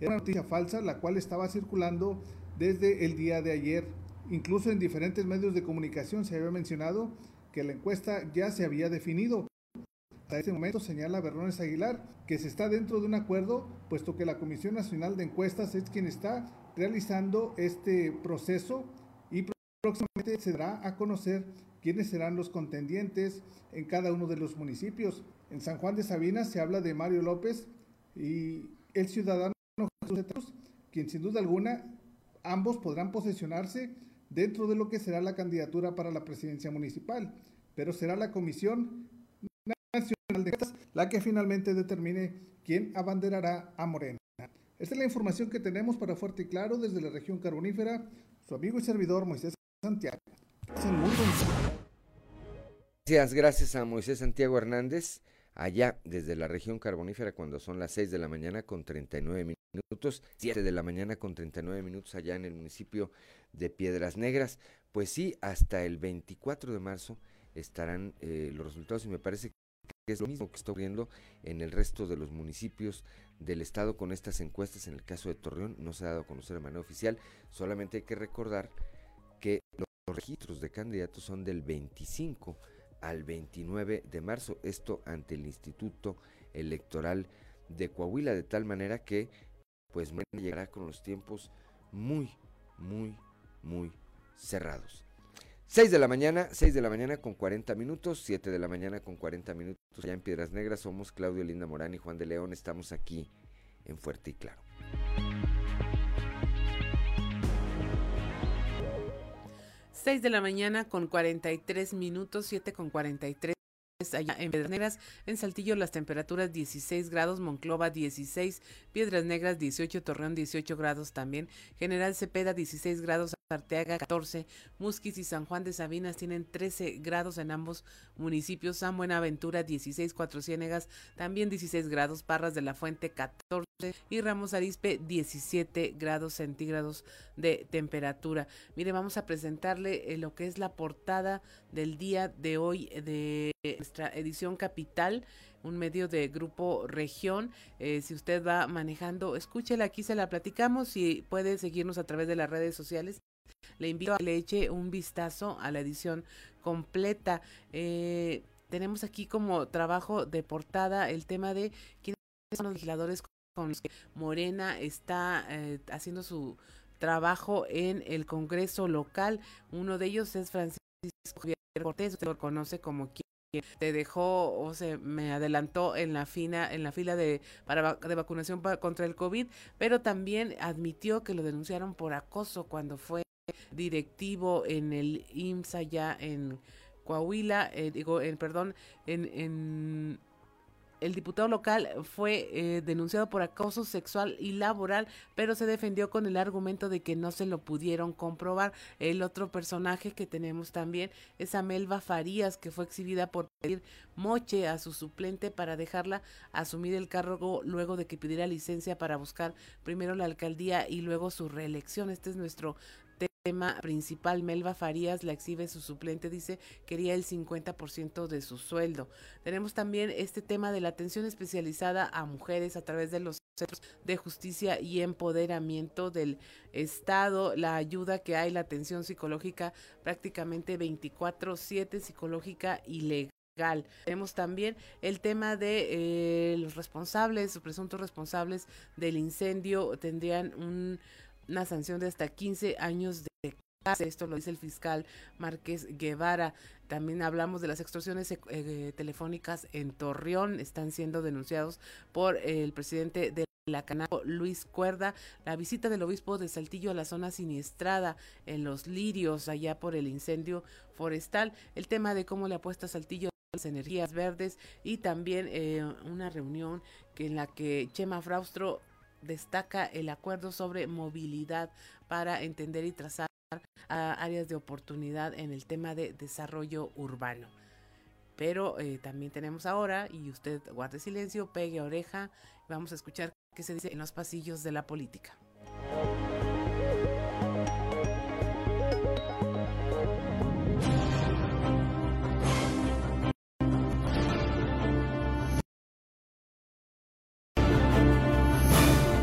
era una noticia falsa, la cual estaba circulando desde el día de ayer. Incluso en diferentes medios de comunicación se había mencionado que la encuesta ya se había definido. Hasta ese momento señala Berrones Aguilar que se está dentro de un acuerdo, puesto que la Comisión Nacional de Encuestas es quien está realizando este proceso próximamente se dará a conocer quiénes serán los contendientes en cada uno de los municipios. En San Juan de Sabinas se habla de Mario López y el ciudadano Jesús quien sin duda alguna ambos podrán posesionarse dentro de lo que será la candidatura para la presidencia municipal, pero será la Comisión Nacional de Encuestas la que finalmente determine quién abanderará a Morena. Esta es la información que tenemos para Fuerte y Claro desde la región carbonífera. Su amigo y servidor Moisés Santiago. Gracias, gracias a Moisés Santiago Hernández, allá desde la región carbonífera cuando son las 6 de la mañana con 39 minutos, 7 de la mañana con 39 minutos allá en el municipio de Piedras Negras. Pues sí, hasta el 24 de marzo estarán eh, los resultados y me parece que es lo mismo que está ocurriendo en el resto de los municipios del estado con estas encuestas. En el caso de Torreón no se ha dado a conocer de manera oficial, solamente hay que recordar registros de candidatos son del 25 al 29 de marzo, esto ante el Instituto Electoral de Coahuila, de tal manera que pues llegará con los tiempos muy, muy, muy cerrados. 6 de la mañana, 6 de la mañana con 40 minutos, 7 de la mañana con 40 minutos allá en Piedras Negras, somos Claudio Linda Morán y Juan de León, estamos aquí en Fuerte y Claro. 6 de la mañana con 43 minutos, 7 con 43 allá en Piedras Negras, en Saltillo las temperaturas 16 grados, Monclova 16, Piedras Negras 18, Torreón 18 grados también, General Cepeda 16 grados, Arteaga 14, Musquis y San Juan de Sabinas tienen 13 grados en ambos municipios, San Buenaventura 16, Cuatro Ciénegas también 16 grados, Parras de la Fuente 14 y Ramos Arispe 17 grados centígrados de temperatura. Mire, vamos a presentarle eh, lo que es la portada del día de hoy de nuestra edición capital un medio de grupo región. Eh, si usted va manejando, escúchela aquí, se la platicamos y puede seguirnos a través de las redes sociales. Le invito a que le eche un vistazo a la edición completa. Eh, tenemos aquí como trabajo de portada el tema de quiénes son los legisladores con los que Morena está eh, haciendo su trabajo en el Congreso local. Uno de ellos es Francisco Javier Cortés, usted lo conoce como quien te dejó o se me adelantó en la fina en la fila de para de vacunación contra el COVID, pero también admitió que lo denunciaron por acoso cuando fue directivo en el IMSA ya en Coahuila, eh, digo, en, perdón, en, en el diputado local fue eh, denunciado por acoso sexual y laboral, pero se defendió con el argumento de que no se lo pudieron comprobar. El otro personaje que tenemos también es Amelva Farías, que fue exhibida por pedir moche a su suplente para dejarla asumir el cargo luego de que pidiera licencia para buscar primero la alcaldía y luego su reelección. Este es nuestro tema principal, Melba Farías, la exhibe su suplente, dice, quería el 50% de su sueldo. Tenemos también este tema de la atención especializada a mujeres a través de los centros de justicia y empoderamiento del Estado, la ayuda que hay, la atención psicológica prácticamente 24/7 psicológica y legal. Tenemos también el tema de eh, los responsables, presuntos responsables del incendio tendrían un una sanción de hasta 15 años de cárcel. Esto lo dice el fiscal Márquez Guevara. También hablamos de las extorsiones eh, eh, telefónicas en Torreón. Están siendo denunciados por el presidente de la Canaco, Luis Cuerda, la visita del obispo de Saltillo a la zona siniestrada en Los Lirios, allá por el incendio forestal, el tema de cómo le apuesta Saltillo las energías verdes y también eh, una reunión que en la que Chema Fraustro destaca el acuerdo sobre movilidad para entender y trazar áreas de oportunidad en el tema de desarrollo urbano. Pero eh, también tenemos ahora, y usted guarde silencio, pegue oreja, vamos a escuchar qué se dice en los pasillos de la política.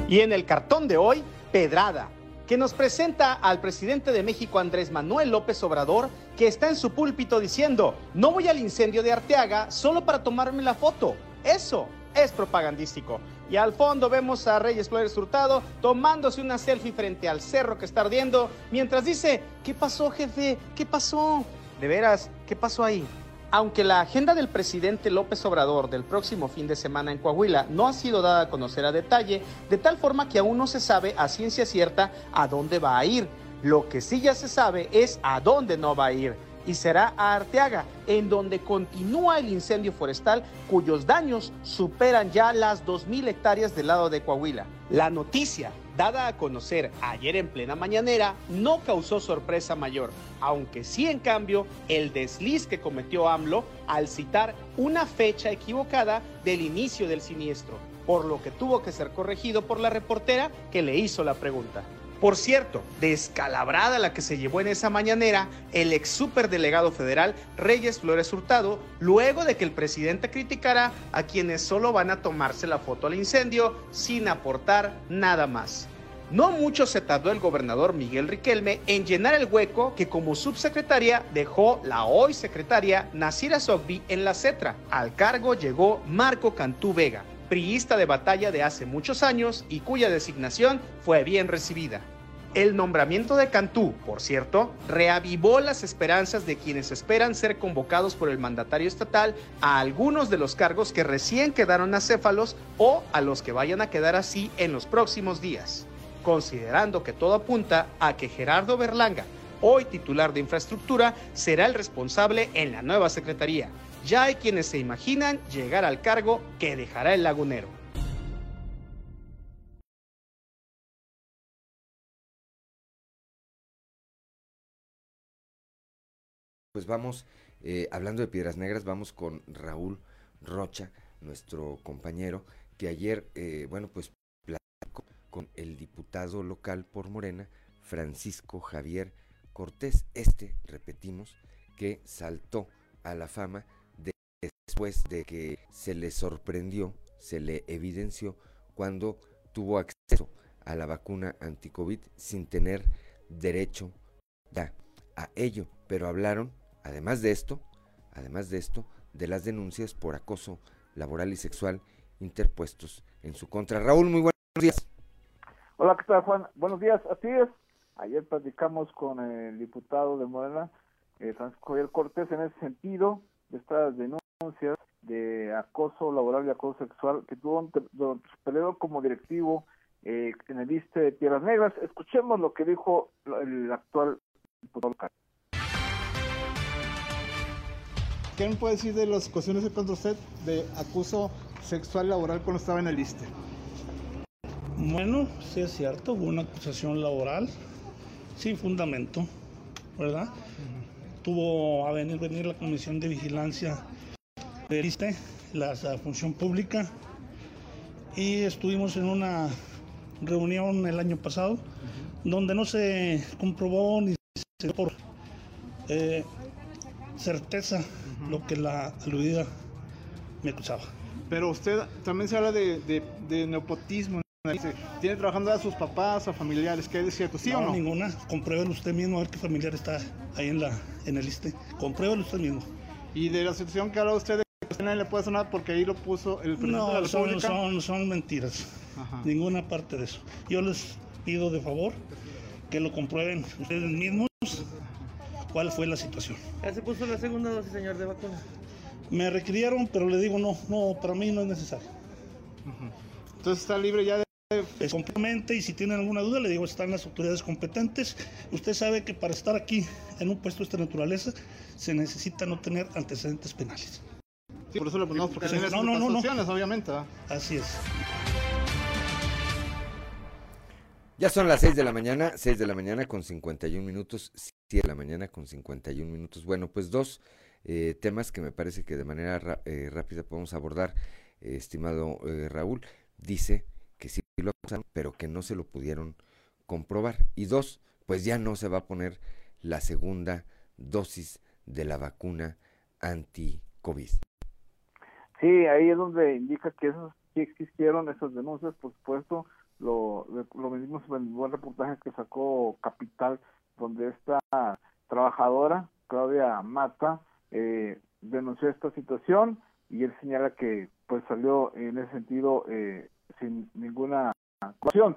Y en el cartón de hoy, Pedrada, que nos presenta al presidente de México Andrés Manuel López Obrador, que está en su púlpito diciendo, no voy al incendio de Arteaga solo para tomarme la foto. Eso es propagandístico. Y al fondo vemos a Reyes Flores Hurtado tomándose una selfie frente al cerro que está ardiendo, mientras dice, ¿qué pasó jefe? ¿Qué pasó? De veras, ¿qué pasó ahí? Aunque la agenda del presidente López Obrador del próximo fin de semana en Coahuila no ha sido dada a conocer a detalle, de tal forma que aún no se sabe a ciencia cierta a dónde va a ir. Lo que sí ya se sabe es a dónde no va a ir. Y será a Arteaga, en donde continúa el incendio forestal cuyos daños superan ya las 2.000 hectáreas del lado de Coahuila. La noticia dada a conocer ayer en plena mañanera, no causó sorpresa mayor, aunque sí en cambio el desliz que cometió AMLO al citar una fecha equivocada del inicio del siniestro, por lo que tuvo que ser corregido por la reportera que le hizo la pregunta. Por cierto, descalabrada la que se llevó en esa mañanera el ex superdelegado federal Reyes Flores Hurtado, luego de que el presidente criticara a quienes solo van a tomarse la foto al incendio sin aportar nada más. No mucho se tardó el gobernador Miguel Riquelme en llenar el hueco que como subsecretaria dejó la hoy secretaria Nasira Sogbi en la CETRA. Al cargo llegó Marco Cantú Vega, priista de batalla de hace muchos años y cuya designación fue bien recibida. El nombramiento de Cantú, por cierto, reavivó las esperanzas de quienes esperan ser convocados por el mandatario estatal a algunos de los cargos que recién quedaron acéfalos o a los que vayan a quedar así en los próximos días considerando que todo apunta a que Gerardo Berlanga, hoy titular de infraestructura, será el responsable en la nueva secretaría. Ya hay quienes se imaginan llegar al cargo que dejará el lagunero. Pues vamos, eh, hablando de Piedras Negras, vamos con Raúl Rocha, nuestro compañero, que ayer, eh, bueno, pues con el diputado local por Morena, Francisco Javier Cortés. Este, repetimos, que saltó a la fama después de que se le sorprendió, se le evidenció cuando tuvo acceso a la vacuna anticovid sin tener derecho a ello. Pero hablaron, además de esto, además de esto, de las denuncias por acoso laboral y sexual interpuestos en su contra. Raúl, muy buenos días. Hola, ¿qué tal, Juan? Buenos días, así es. Ayer platicamos con el diputado de Morena, eh, Francisco Javier Cortés, en ese sentido, de estas denuncias de acoso laboral y acoso sexual que tuvo durante su periodo como directivo eh, en el ISTE de Tierras Negras. Escuchemos lo que dijo el actual diputado local. ¿Qué me puede decir de las cuestiones de contra usted de acoso sexual laboral cuando estaba en el ISTE? Bueno, sí es cierto, hubo una acusación laboral sin fundamento, ¿verdad? Tuvo a venir, venir la Comisión de Vigilancia del ISTE, la, función pública, y estuvimos en una reunión el año pasado donde no se comprobó ni se dio por eh, certeza lo que la aludida me acusaba. Pero usted también se habla de, de, de nepotismo. Dice, ¿Tiene trabajando a sus papás o familiares? ¿Qué es cierto? ¿Sí no, o no? ninguna. Compruébelo usted mismo a ver qué familiar está ahí en, la, en el liste. Compruébelo usted mismo. ¿Y de la situación que habla usted de que usted no le puede sonar porque ahí lo puso el presidente de la No, son, República? son, son mentiras. Ajá. Ninguna parte de eso. Yo les pido de favor que lo comprueben ustedes mismos cuál fue la situación. ¿Ya se puso la segunda dosis, señor, de vacuna? Me requirieron, pero le digo no, no, para mí no es necesario. Entonces está libre ya de... Es completamente, y si tienen alguna duda, le digo, están las autoridades competentes. Usted sabe que para estar aquí en un puesto de esta naturaleza se necesita no tener antecedentes penales. Sí, por eso le ponemos porque tiene no, no, no, obviamente. Así es. Ya son las 6 de la mañana, 6 de la mañana con 51 minutos, 7 de la mañana con 51 minutos. Bueno, pues dos eh, temas que me parece que de manera ra- eh, rápida podemos abordar, eh, estimado eh, Raúl. Dice que sí lo acusaron, pero que no se lo pudieron comprobar. Y dos, pues ya no se va a poner la segunda dosis de la vacuna anti-COVID. Sí, ahí es donde indica que esos sí existieron esas denuncias, por supuesto, lo, lo venimos en el buen reportaje que sacó Capital, donde esta trabajadora, Claudia Mata, eh, denunció esta situación y él señala que pues salió en ese sentido eh, sin ninguna acusación.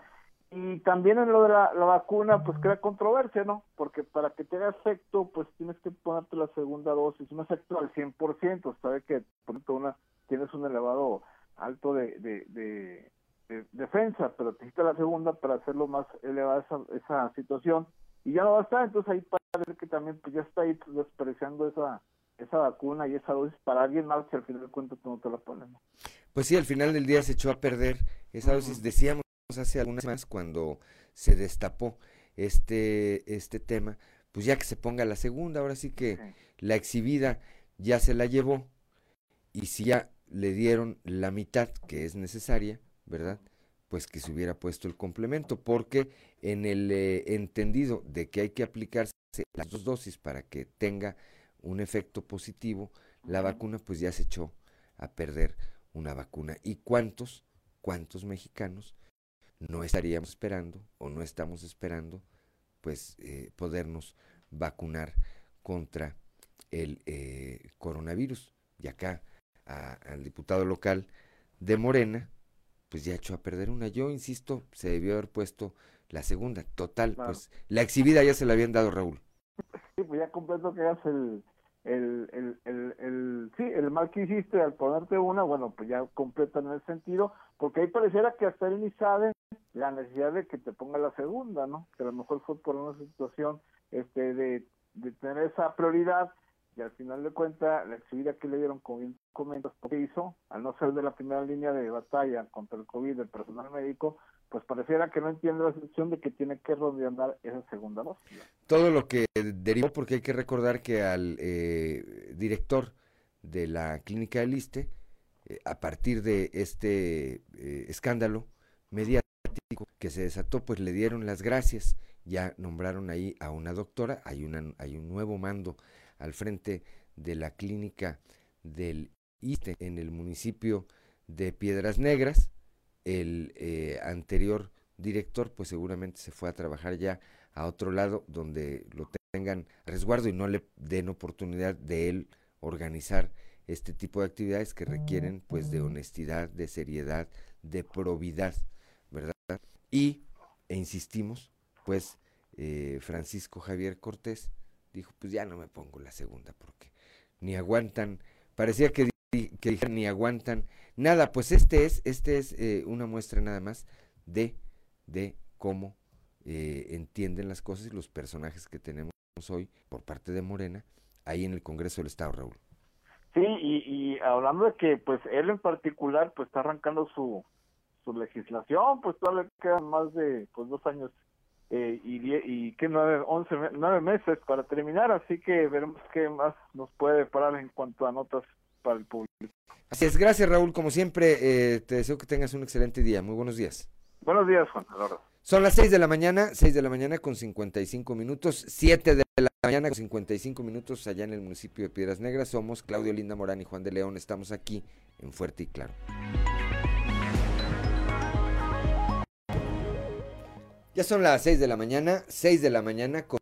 Y también en lo de la, la vacuna, pues crea controversia, ¿no? Porque para que te haga efecto, pues tienes que ponerte la segunda dosis, un efecto al 100%, sabe que ejemplo, una, tienes un elevado alto de, de, de, de defensa, pero necesitas la segunda para hacerlo más elevada esa, esa situación. Y ya no va a estar, entonces ahí parece que también pues ya está ahí despreciando esa esa vacuna y esa dosis para alguien más que al final de cuentas no te la pones. ¿no? Pues sí, al final del día se echó a perder esa dosis. Decíamos hace algunas semanas cuando se destapó este, este tema, pues ya que se ponga la segunda, ahora sí que la exhibida ya se la llevó y si ya le dieron la mitad que es necesaria, ¿verdad? Pues que se hubiera puesto el complemento, porque en el eh, entendido de que hay que aplicarse las dos dosis para que tenga un efecto positivo, la vacuna pues ya se echó a perder una vacuna. ¿Y cuántos, cuántos mexicanos no estaríamos esperando o no estamos esperando pues eh, podernos vacunar contra el eh, coronavirus? Y acá a- al diputado local de Morena, pues ya echó a perder una. Yo insisto, se debió haber puesto la segunda. Total, Claro. pues la exhibida ya se la habían dado Raúl. Sí, pues ya completo que hagas el, el, el, el, el- sí, el mal que hiciste al ponerte una, bueno, pues ya completa en ese sentido, porque ahí pareciera que hasta él ni sabe la necesidad de que te ponga la segunda, ¿no? Que a lo mejor fue por una situación este de, de tener esa prioridad y al final de cuentas la exhibida que le dieron, como bien comentas, ¿qué hizo? Al no ser de la primera línea de batalla contra el COVID del personal médico, pues pareciera que no entiende la situación de que tiene que redondear esa segunda dosis. todo lo que derivó, porque hay que recordar que al eh, director de la clínica del Iste, eh, a partir de este eh, escándalo mediático que se desató, pues le dieron las gracias, ya nombraron ahí a una doctora, hay, una, hay un nuevo mando al frente de la clínica del En el municipio de Piedras Negras, el eh, anterior director pues seguramente se fue a trabajar ya a otro lado donde lo tengan resguardo y no le den oportunidad de él organizar este tipo de actividades que requieren pues de honestidad, de seriedad, de probidad, ¿verdad? Y, e insistimos, pues eh, Francisco Javier Cortés dijo, pues ya no me pongo la segunda porque ni aguantan, parecía que, que ni aguantan nada, pues este es, este es eh, una muestra nada más de, de cómo eh, entienden las cosas y los personajes que tenemos hoy por parte de Morena ahí en el Congreso del Estado, Raúl. Sí, y, y hablando de que pues él en particular pues está arrancando su, su legislación, pues todavía quedan más de pues dos años eh, y, y que nueve, once, nueve meses para terminar, así que veremos qué más nos puede parar en cuanto a notas para el público. Así es, gracias Raúl, como siempre, eh, te deseo que tengas un excelente día, muy buenos días. Buenos días, Juan. Son las 6 de la mañana, 6 de la mañana con 55 minutos, 7 de la mañana con 55 minutos allá en el municipio de Piedras Negras. Somos Claudio Linda Morán y Juan de León, estamos aquí en Fuerte y Claro. Ya son las 6 de la mañana, 6 de la mañana con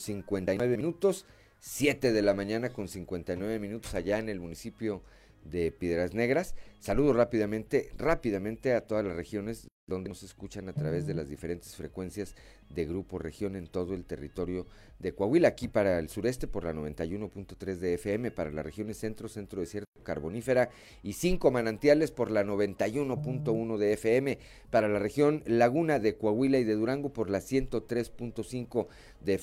59 minutos, 7 de la mañana con 59 minutos allá en el municipio de Piedras Negras. Saludo rápidamente, rápidamente a todas las regiones donde nos escuchan a través de las diferentes frecuencias de Grupo Región en todo el territorio de Coahuila, aquí para el sureste por la 91.3 de FM, para las regiones centro, centro desierto, carbonífera y cinco manantiales por la 91.1 de FM, para la región Laguna de Coahuila y de Durango por la 103.5 de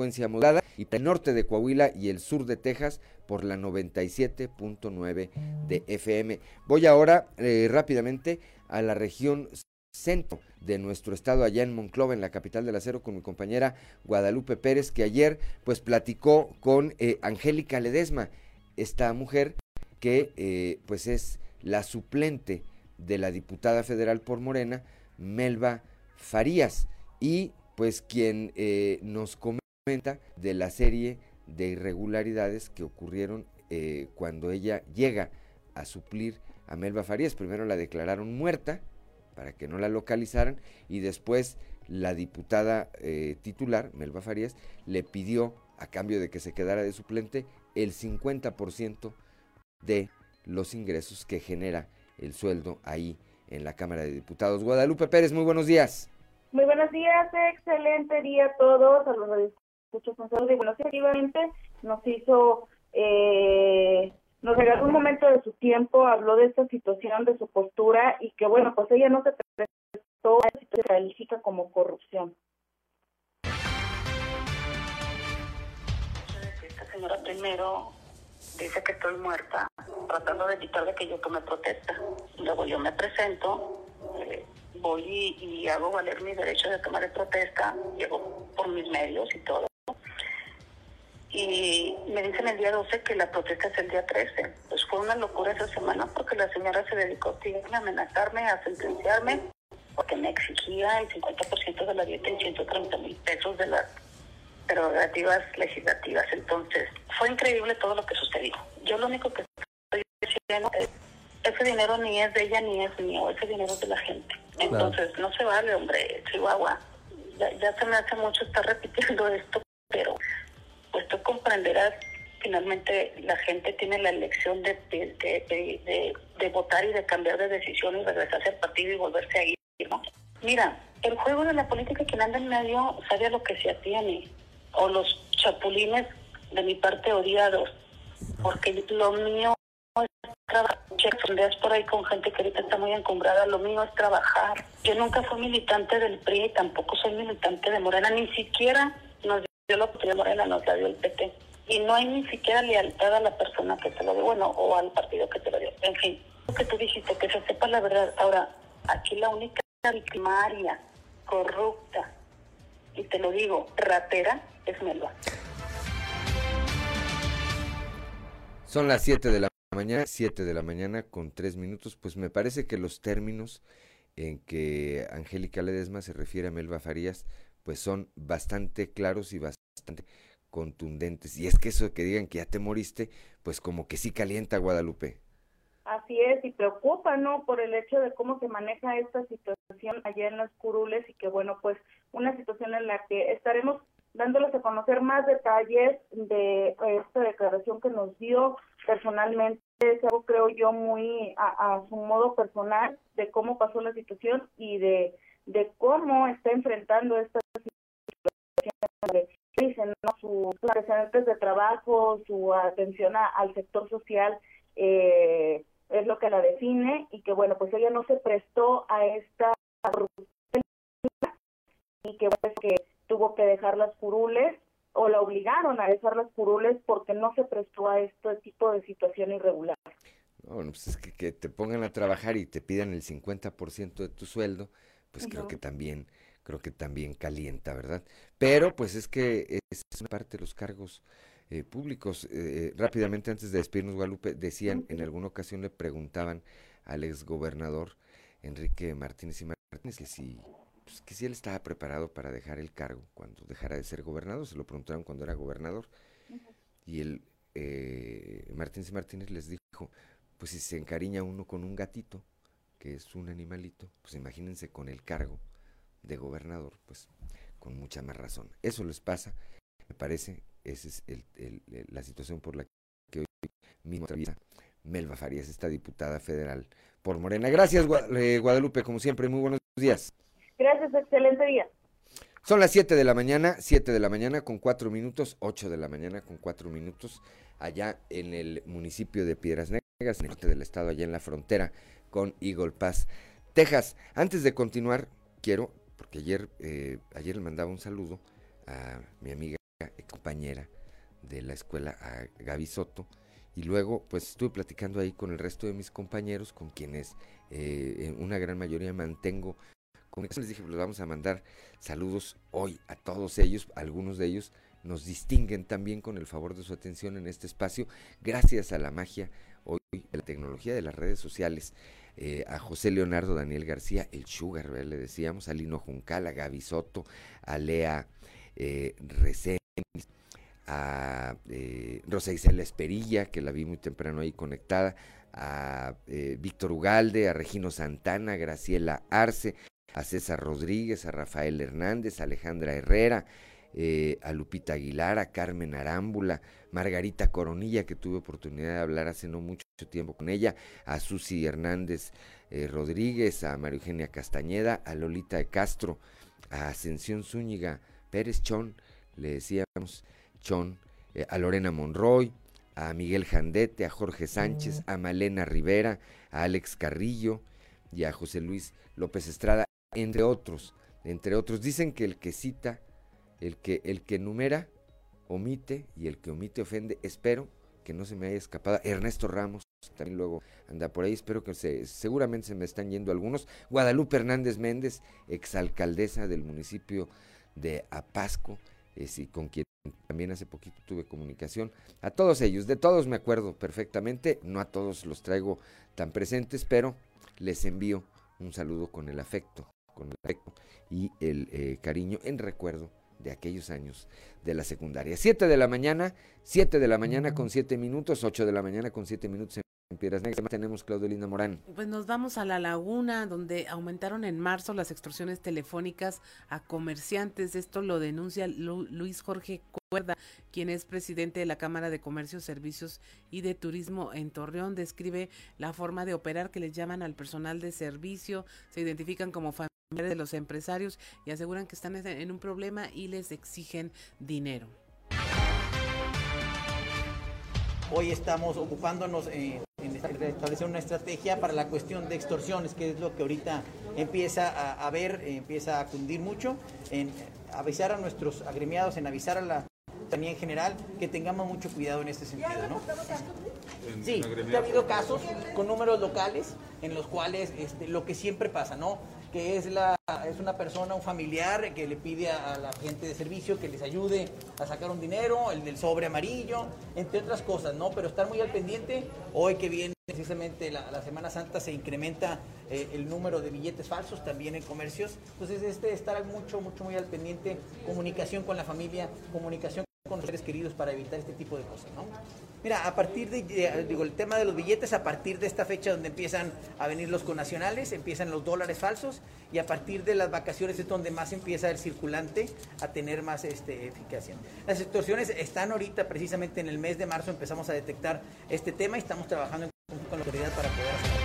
frecuencia y el norte de Coahuila y el sur de Texas por la 97.9 de FM. Voy ahora eh, rápidamente a la región centro de nuestro estado allá en Monclova, en la capital del acero, con mi compañera Guadalupe Pérez, que ayer pues platicó con eh, Angélica Ledesma, esta mujer que eh, pues es la suplente de la diputada federal por Morena, Melba Farías, y pues quien nos comenta de la serie de irregularidades que ocurrieron cuando ella llega a suplir a Melba Farías. Primero la declararon muerta, para que no la localizaran y después la diputada eh, titular, Melba Farías, le pidió, a cambio de que se quedara de suplente, el 50% de los ingresos que genera el sueldo ahí en la Cámara de Diputados. Guadalupe Pérez, muy buenos días. Muy buenos días, excelente día a todos, a los escuchos y bueno, efectivamente nos hizo eh, nos regaló un momento de su tiempo, habló de esta situación, de su postura y que bueno, pues ella no se prestó a se califica como corrupción. Esta señora primero dice que estoy muerta, tratando de quitarle que yo tome protesta. Luego yo me presento, eh, voy y, y, hago valer mi derecho de tomar de protesta, llego por mis medios y todo y me dicen el día 12 que la protesta es el día 13. Pues fue una locura esa semana porque la señora se dedicó a amenazarme, a sentenciarme, porque me exigía el 50% de la dieta y 130 mil pesos de las prerrogativas legislativas. Entonces, fue increíble todo lo que sucedió. Yo lo único que estoy diciendo es, ese dinero ni es de ella ni es mío, ese dinero es de la gente. Entonces, no se vale, hombre, Chihuahua. Ya, ya se me hace mucho estar repitiendo esto, pero pues tú comprenderás, finalmente la gente tiene la elección de, de, de, votar y de cambiar de decisión y regresarse al partido y volverse a ir, ¿no? Mira, el juego de la política, quien anda en medio sabe a lo que se atiene, o los chapulines de mi parte odiados, porque lo mío es trabajar. Sondeas por ahí con gente que ahorita está muy encumbrada, lo mío es trabajar. Yo nunca fui militante del PRI, tampoco soy militante de Morena, ni siquiera nos yo lo que Morena nos la dio el PT. Y no hay ni siquiera lealtad a la persona que te lo dio, bueno, o al partido que te lo dio. En fin, lo que tú dijiste, que se sepa la verdad. Ahora, aquí la única victimaria, corrupta, y te lo digo, ratera, es Melba. Son las 7 de la mañana, 7 de la mañana con 3 minutos, pues me parece que los términos en que Angélica Ledesma se refiere a Melba Farías, pues son bastante claros y bastante contundentes. Y es que eso de que digan que ya te moriste, pues como que sí calienta Guadalupe. Así es, y preocupa, ¿no? Por el hecho de cómo se maneja esta situación allá en las curules y que, bueno, pues una situación en la que estaremos dándoles a conocer más detalles de esta declaración que nos dio personalmente es algo creo yo muy a, a su modo personal de cómo pasó la situación y de, de cómo está enfrentando esta situación dicen ¿no? sus antecedentes de trabajo, su atención a- al sector social eh, es lo que la define y que bueno pues ella no se prestó a esta y que pues que tuvo que dejar las curules o la obligaron a dejar las curules porque no se prestó a este tipo de situación irregular. No, bueno, pues es que, que te pongan a trabajar y te pidan el 50% de tu sueldo, pues creo que también, creo que también calienta, ¿verdad? Pero pues es que es una parte de los cargos eh, públicos. Eh, rápidamente, antes de despedirnos, Guadalupe, decían, en alguna ocasión le preguntaban al exgobernador Enrique Martínez y Martínez que si, pues, que si él estaba preparado para dejar el cargo cuando dejara de ser gobernador. Se lo preguntaron cuando era gobernador. Y el eh, Martínez y Martínez les dijo, pues si se encariña uno con un gatito, que es un animalito, pues imagínense con el cargo de gobernador, pues con mucha más razón. Eso les pasa, me parece, esa es el- el- el- la situación por la que hoy mismo atraviesa Melba Farías, esta diputada federal por Morena. Gracias, Gua- eh, Guadalupe, como siempre, muy buenos días. Gracias, excelente día. Son las 7 de la mañana, 7 de la mañana con 4 minutos, 8 de la mañana con 4 minutos, allá en el municipio de Piedras Negras, en el norte del estado, allá en la frontera con Eagle Pass, Texas. Antes de continuar, quiero, porque ayer, eh, ayer le mandaba un saludo a mi amiga y compañera de la escuela, a Gaby Soto, y luego pues estuve platicando ahí con el resto de mis compañeros, con quienes eh, en una gran mayoría mantengo comunicación. Les dije, pues vamos a mandar saludos hoy a todos ellos. Algunos de ellos nos distinguen también con el favor de su atención en este espacio, gracias a la magia hoy de la tecnología de las redes sociales. Eh, a José Leonardo Daniel García, el Sugar, le decíamos, a Lino Juncal, a Gaby Soto, a Lea eh, a eh, Rosa Isela Esperilla, que la vi muy temprano ahí conectada, a eh, Víctor Ugalde, a Regino Santana, a Graciela Arce, a César Rodríguez, a Rafael Hernández, a Alejandra Herrera, eh, a Lupita Aguilar, a Carmen Arámbula, Margarita Coronilla, que tuve oportunidad de hablar hace no mucho tiempo con ella, a Susi Hernández eh, Rodríguez, a María Eugenia Castañeda, a Lolita de Castro, a Ascensión Zúñiga Pérez Chón, le decíamos Chón, eh, a Lorena Monroy, a Miguel Jandete, a Jorge Sánchez, a Malena Rivera, a Alex Carrillo y a José Luis López Estrada, entre otros, entre otros. Dicen que el que cita, el que, el que numera, omite y el que omite ofende. Espero que no se me haya escapado. Ernesto Ramos también luego anda por ahí. Espero que se, seguramente se me están yendo algunos. Guadalupe Hernández Méndez, exalcaldesa del municipio de Apasco, eh, sí, con quien también hace poquito tuve comunicación. A todos ellos, de todos me acuerdo perfectamente, no a todos los traigo tan presentes, pero les envío un saludo con el afecto, con el afecto y el eh, cariño en recuerdo de aquellos años de la secundaria. 7 de la mañana, 7 de la mañana con 7 minutos, 8 de la mañana con 7 minutos en Piedras Negras. Tenemos Claudio Linda Morán. Pues nos vamos a la laguna, donde aumentaron en marzo las extorsiones telefónicas a comerciantes. Esto lo denuncia Lu- Luis Jorge Cuerda, quien es presidente de la Cámara de Comercio, Servicios y de Turismo en Torreón. Describe la forma de operar que les llaman al personal de servicio, se identifican como familiares de los empresarios y aseguran que están en- un problema y les exigen dinero. Hoy estamos ocupándonos en, en establecer una estrategia para la cuestión de extorsiones, que es lo que ahorita empieza a, a ver, empieza a cundir mucho, en avisar a nuestros agremiados, en avisar a la ciudadanía en general, que tengamos mucho cuidado en este sentido. ¿no? Sí, ha habido casos con números locales en los cuales este, lo que siempre pasa, ¿no? Que es, la, es una persona, un familiar que le pide a, la gente de servicio que les ayude a sacar un dinero, el del sobre amarillo, entre otras cosas, ¿no? Pero estar muy al pendiente. Hoy que viene precisamente la, la Semana Santa se incrementa eh, el número de billetes falsos también en comercios. Entonces, este estar mucho, mucho, muy al pendiente, comunicación con la familia, comunicación con los seres queridos para evitar este tipo de cosas, ¿no? Mira, a partir de, de- digo, el tema de los billetes, a partir de esta fecha donde empiezan a venir los conacionales, empiezan los dólares falsos y a partir de las vacaciones es donde más empieza el circulante a tener más este, eficacia. Las extorsiones están ahorita precisamente en el mes de marzo empezamos a detectar este tema y estamos trabajando con la autoridad para poder hacerlo.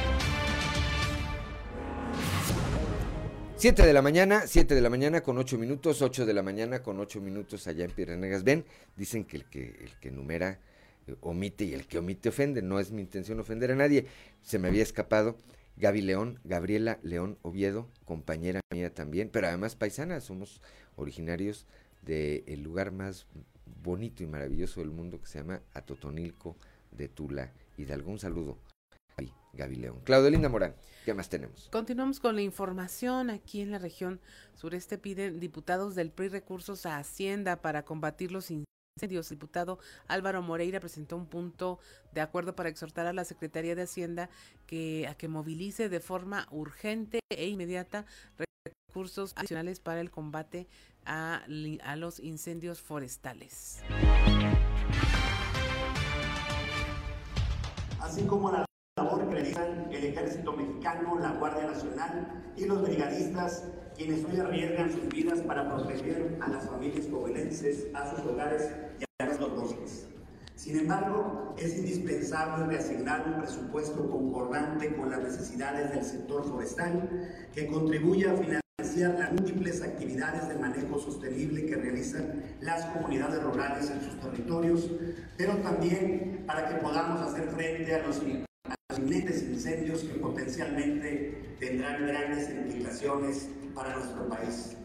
7 de la mañana, 7 de la mañana con 8 minutos, 8 de la mañana con 8 minutos allá en Piedras. Ven, dicen que el que, el que numera eh, omite y el que omite ofende. No es mi intención ofender a nadie. Se me había escapado Gaby León, Gabriela León Oviedo, compañera mía también, pero además paisana, somos originarios del lugar más bonito y maravilloso del mundo que se llama Atotonilco de Tula Hidalgo. Un saludo, Gaby, León. Claudio Linda Morán, ¿qué más tenemos? Continuamos con la información. Aquí en la región sureste piden diputados del PRI recursos a Hacienda para combatir los incendios. El diputado Álvaro Moreira presentó un punto de acuerdo para exhortar a la Secretaría de Hacienda que a que movilice de forma urgente e inmediata recursos adicionales para el combate a, a los incendios forestales. así como la labor que realizan el Ejército Mexicano, la Guardia Nacional y los brigadistas, quienes hoy arriesgan sus vidas para proteger a las familias coahuilenses, a sus hogares y a nuestros bosques. Sin embargo, es indispensable reasignar un presupuesto concordante con las necesidades del sector forestal que contribuya a financiar las múltiples actividades de manejo sostenible que realizan las comunidades rurales en sus territorios, pero también para que podamos hacer frente a los inminentes incendios que potencialmente tendrán grandes implicaciones para nuestro país.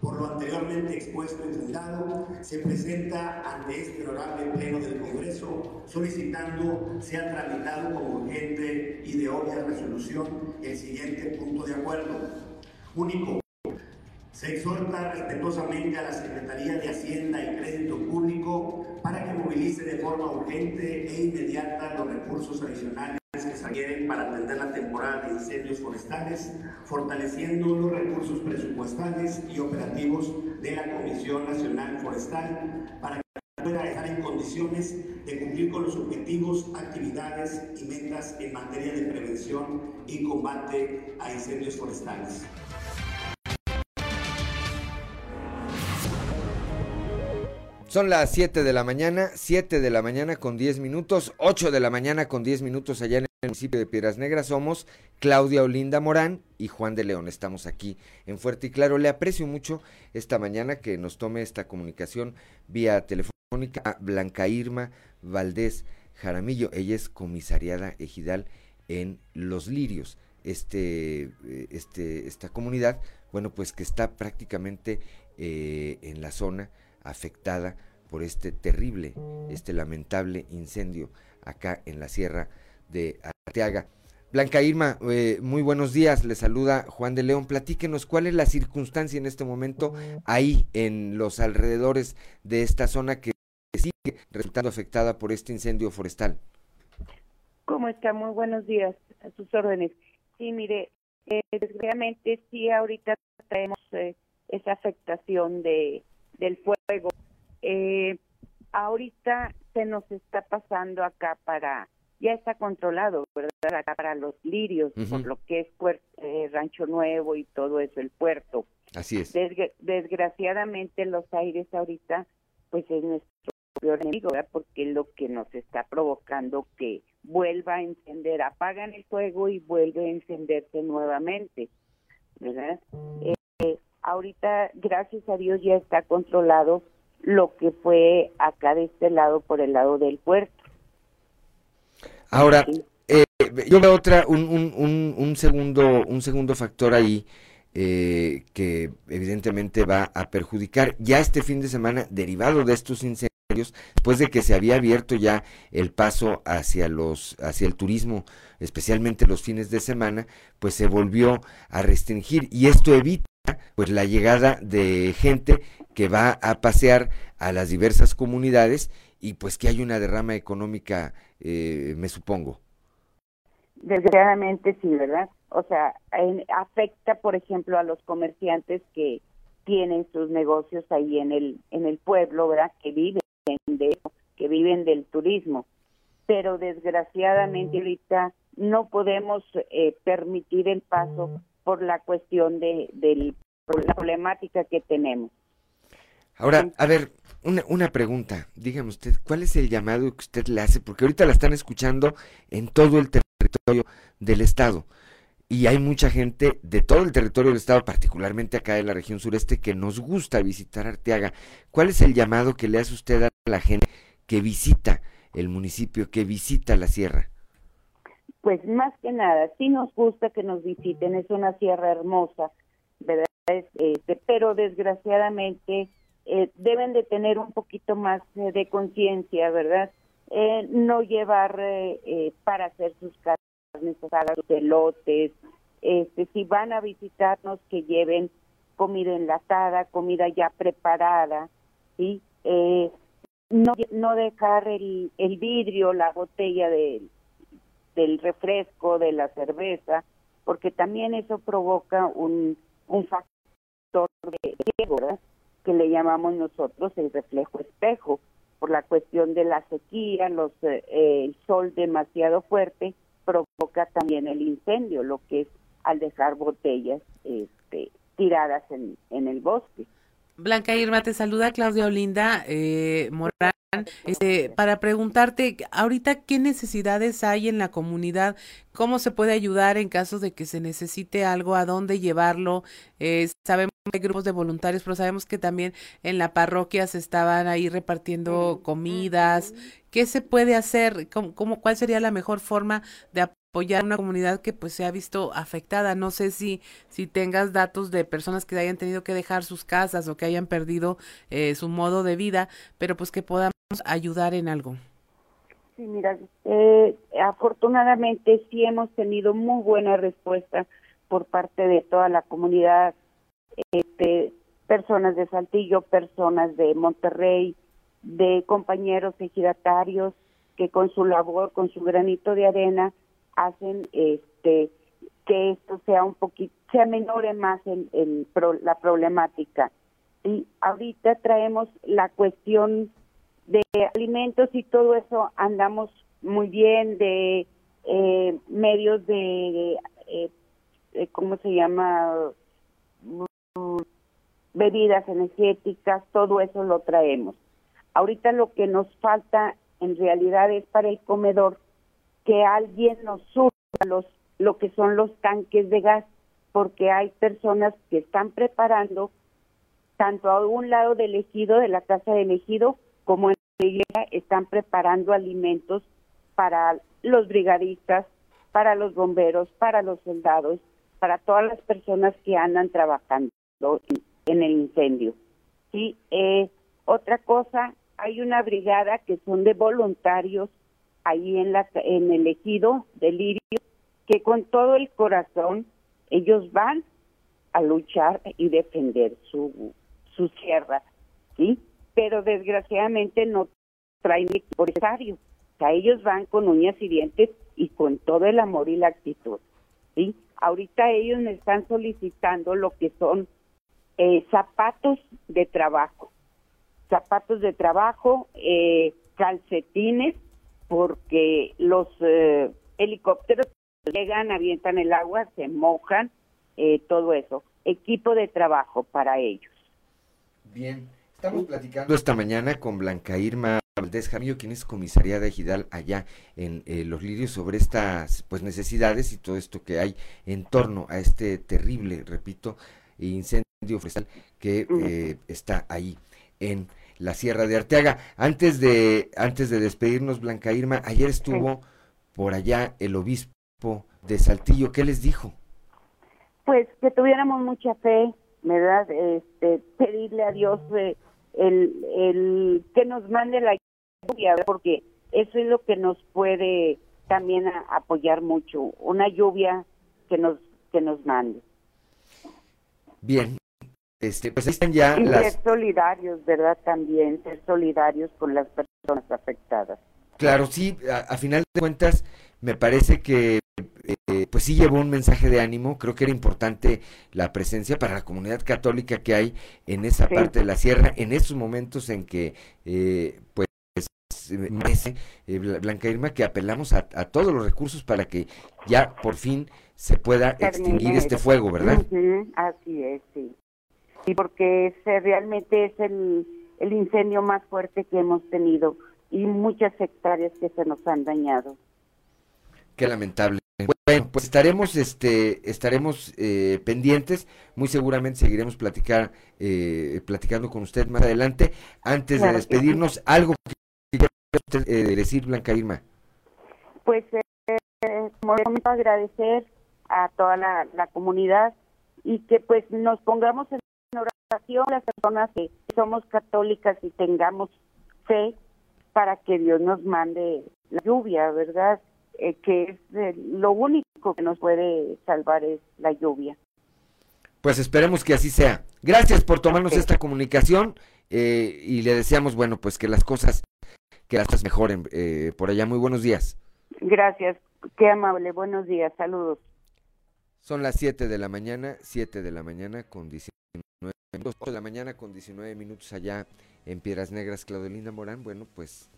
Por lo anteriormente expuesto y fundado, se presenta ante este honorable Pleno del Congreso solicitando sea tramitado como urgente y de obvia resolución el siguiente punto de acuerdo. Único, se exhorta respetuosamente a la Secretaría de Hacienda y Crédito Público para que movilice de forma urgente e inmediata los recursos adicionales requieren para atender la temporada de incendios forestales, fortaleciendo los recursos presupuestales y operativos de la Comisión Nacional Forestal para que pueda estar en condiciones de cumplir con los objetivos, actividades y metas en materia de prevención y combate a incendios forestales. Son las 7 de la mañana, 7 de la mañana con 10 minutos, 8 de la mañana con 10 minutos allá en el municipio de Piedras Negras. Somos Claudia Olinda Morán y Juan de León. Estamos aquí en Fuerte y Claro. Le aprecio mucho esta mañana que nos tome esta comunicación vía telefónica a Blanca Irma Valdés Jaramillo. Ella es comisariada ejidal en Los Lirios. Este, eh, este, esta comunidad, bueno, pues que está prácticamente eh, en la zona afectada por este terrible, este lamentable incendio acá en la sierra de Arteaga. Blanca Irma, eh, muy buenos días, le saluda Juan de León. Platíquenos cuál es la circunstancia en este momento ahí en los alrededores de esta zona que sigue resultando afectada por este incendio forestal. ¿Cómo está? Muy buenos días, a sus órdenes. Sí, mire, eh, desgraciadamente sí ahorita traemos eh, esa afectación de del fuego. Eh, ahorita se nos está pasando acá para, ya está controlado, ¿verdad? Acá para los lirios, por lo que es puer- eh, Rancho Nuevo y todo eso, el puerto. Así es. Desgra- desgraciadamente los aires ahorita, pues es nuestro peor enemigo, ¿verdad? Porque es lo que nos está provocando que vuelva a encender, apagan el fuego y vuelve a encenderse nuevamente, ¿verdad? Eh, ahorita, gracias a Dios, ya está controlado lo que fue acá de este lado, por el lado del puerto. Ahora, eh, yo veo otra, un, un, un, un segundo, un segundo factor ahí eh, que evidentemente va a perjudicar ya este fin de semana, derivado de estos incendios, después de que se había abierto ya el paso hacia los, hacia el turismo, especialmente los fines de semana, pues se volvió a restringir y esto evita pues la llegada de gente que va a pasear a las diversas comunidades y pues que hay una derrama económica, eh, me supongo. Desgraciadamente sí, ¿verdad? O sea, en- afecta, por ejemplo, a los comerciantes que tienen sus negocios ahí en el en el pueblo, ¿verdad? Que viven de que viven del turismo. Pero desgraciadamente ahorita no podemos eh, permitir el paso por la cuestión de, de la problemática que tenemos. Ahora, a ver, una, una pregunta. Dígame usted, ¿cuál es el llamado que usted le hace? Porque ahorita la están escuchando en todo el territorio del Estado. Y hay mucha gente de todo el territorio del Estado, particularmente acá en la región sureste, que nos gusta visitar Arteaga. ¿Cuál es el llamado que le hace usted a la gente que visita el municipio, que visita la sierra? Pues más que nada, sí nos gusta que nos visiten, es una sierra hermosa, ¿verdad? Este, pero desgraciadamente eh, deben de tener un poquito más eh, de conciencia, ¿verdad? Eh, no llevar para hacer sus carnes asadas, sus elotes, este, si van a visitarnos que lleven comida enlatada, comida ya preparada, ¿sí? no, no dejar el, el vidrio, la botella de, del refresco, de la cerveza, porque también eso provoca un, un factor de riesgo, que le llamamos nosotros el reflejo espejo, por la cuestión de la sequía, los, eh, el sol demasiado fuerte provoca también el incendio, lo que es al dejar botellas este, tiradas en, en el bosque. Blanca Irma, te saluda Claudia Olinda eh, Morán. Este, para preguntarte, ahorita, ¿qué necesidades hay en la comunidad? ¿Cómo se puede ayudar en caso de que se necesite algo? ¿A dónde llevarlo? Eh, sabemos que hay grupos de voluntarios, pero sabemos que también en la parroquia se estaban ahí repartiendo comidas. ¿Qué se puede hacer? ¿Cómo, cómo, cuál sería la mejor forma de apoyar a una comunidad que pues se ha visto afectada? No sé si, si tengas datos de personas que hayan tenido que dejar sus casas o que hayan perdido eh, su modo de vida, pero pues que podamos ayudar en algo. Sí, mira, eh, afortunadamente sí hemos tenido muy buena respuesta por parte de toda la comunidad, este, personas de Saltillo, personas de Monterrey, de compañeros ejidatarios que con su labor, con su granito de arena, hacen este que esto sea un poquito, se menore más el, el la problemática. Y ahorita traemos la cuestión de alimentos y todo eso andamos muy bien, de eh, medios de, eh, eh, ¿cómo se llama? Bebidas energéticas, todo eso lo traemos. Ahorita lo que nos falta en realidad es para el comedor que alguien nos suba los, lo que son los tanques de gas, porque hay personas que están preparando tanto a un lado del ejido, de la casa del ejido, como en la iglesia están preparando alimentos para los brigadistas, para los bomberos, para los soldados, para todas las personas que andan trabajando en, el incendio. Sí, eh, otra cosa, hay una brigada que son de voluntarios ahí en, la, en el ejido de Lirio, que con todo el corazón ellos van a luchar y defender su, su sierra, ¿sí? pero desgraciadamente no traen equipo necesario. O sea, ellos van con uñas y dientes y con todo el amor y la actitud. ¿sí? Ahorita ellos me están solicitando lo que son eh, zapatos de trabajo, zapatos de trabajo, eh, calcetines, porque los eh, helicópteros llegan, avientan el agua, se mojan, todo eso. Equipo de trabajo para ellos. Bien. Estamos platicando esta mañana con Blanca Irma Valdés Jamillo, quien es comisaría de Ejidal allá en eh, Los Lirios, sobre estas pues necesidades y todo esto que hay en torno a este terrible, repito, incendio forestal que eh, está ahí en la Sierra de Arteaga. Antes de, antes de despedirnos, Blanca Irma, ayer estuvo por allá el obispo de Saltillo. ¿Qué les dijo? Pues que tuviéramos mucha fe, ¿verdad? Este, pedirle a Dios eh, el, el que nos mande la lluvia, porque eso es lo que nos puede también apoyar mucho, una lluvia que nos que nos mande. Bien, este, pues ahí están ya y ser solidarios, ¿verdad? También ser solidarios con las personas afectadas. Claro, sí, a, final de cuentas, me parece que eh, pues sí llevó un mensaje de ánimo. Creo que era importante la presencia para la comunidad católica que hay en esa parte de la sierra, en esos momentos en que, eh, pues, eh, Blanca Irma que apelamos a, todos los recursos para que ya por fin se pueda extinguir este fuego, ¿verdad? así es, sí. Y porque ese realmente es el, el incendio más fuerte que hemos tenido y muchas hectáreas que se nos han dañado. Qué lamentable. Bueno, pues estaremos, este, estaremos eh, pendientes. Muy seguramente seguiremos platicar, eh, platicando con usted más adelante. Antes de despedirnos, algo que quiera eh, decir, Blanca Irma. Pues, como agradecer a toda la, la, comunidad y que pues nos pongamos en oración las personas que somos católicas y tengamos fe para que Dios nos mande la lluvia, ¿verdad? Eh, que es eh, lo único que nos puede salvar es la lluvia. Pues esperemos que así sea. Gracias por tomarnos esta comunicación eh, y le deseamos, bueno, pues que las cosas, que las cosas mejoren por allá. Muy buenos días. Gracias, qué amable. Buenos días, saludos. Son las 7 de la mañana, 7 de la mañana con 19 minutos, de la mañana con 19 minutos allá en Piedras Negras, Claudelinda Morán. Bueno, pues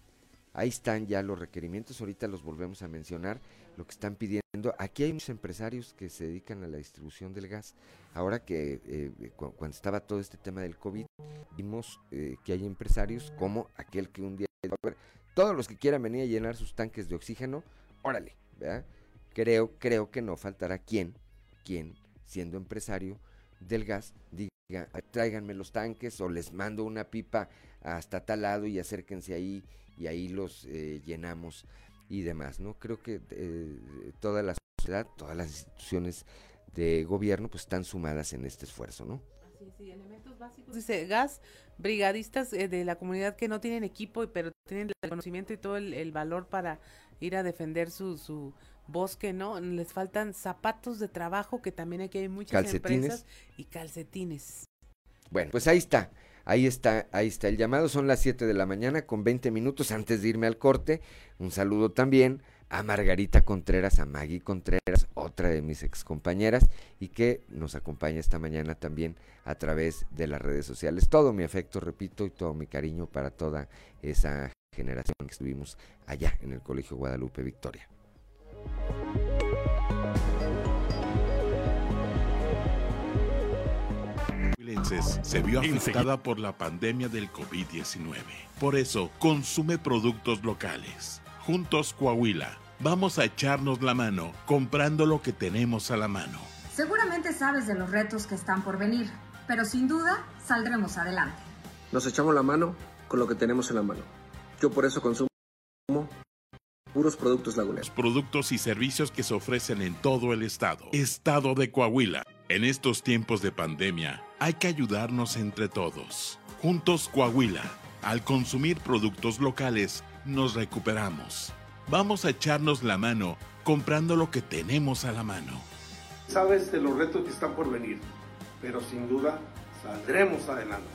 Ahí están ya los requerimientos, ahorita los volvemos a mencionar, lo que están pidiendo. Aquí hay muchos empresarios que se dedican a la distribución del gas. Ahora que eh, cuando estaba todo este tema del COVID, vimos eh, que hay empresarios como aquel que un día... Todos los que quieran venir a llenar sus tanques de oxígeno, órale, ¿verdad? Creo, creo que no faltará quien, quien, siendo empresario del gas, diga, tráiganme los tanques o les mando una pipa hasta tal lado y acérquense ahí y ahí los eh, llenamos y demás, ¿no? Creo que eh, toda la sociedad, todas las instituciones de gobierno pues están sumadas en este esfuerzo, ¿no? Así sí, elementos básicos. Dice, gas, brigadistas eh, de la comunidad que no tienen equipo, pero tienen el conocimiento y todo el, valor para ir a defender su, su bosque, ¿no? Les faltan zapatos de trabajo, que también aquí hay muchas empresas, y calcetines. Bueno, pues ahí está. Ahí está, ahí está el llamado. Son las 7 de la mañana con 20 minutos antes de irme al corte. Un saludo también a Margarita Contreras, a Maggie Contreras, otra de mis excompañeras, y que nos acompaña esta mañana también a través de las redes sociales. Todo mi afecto, repito, y todo mi cariño para toda esa generación que estuvimos allá en el Colegio Guadalupe Victoria. Se vio afectada por la pandemia del COVID-19. Por eso, consume productos locales. Juntos Coahuila, vamos a echarnos la mano comprando lo que tenemos a la mano. Seguramente sabes de los retos que están por venir, pero sin duda saldremos adelante. Nos echamos la mano con lo que tenemos en la mano. Yo por eso consumo puros productos laguneros. Productos y servicios que se ofrecen en todo el estado. Estado de Coahuila. En estos tiempos de pandemia, hay que ayudarnos entre todos. Juntos Coahuila, al consumir productos locales, nos recuperamos. Vamos a echarnos la mano comprando lo que tenemos a la mano. Sabes de los retos que están por venir, pero sin duda saldremos adelante.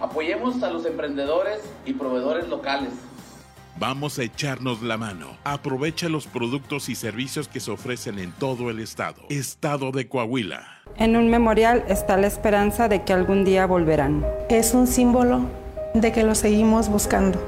Apoyemos a los emprendedores y proveedores locales Vamos a echarnos la mano. Aprovecha los productos y servicios que se ofrecen en todo el estado. Estado de Coahuila. En un memorial está la esperanza de que algún día volverán. Es un símbolo de que lo seguimos buscando.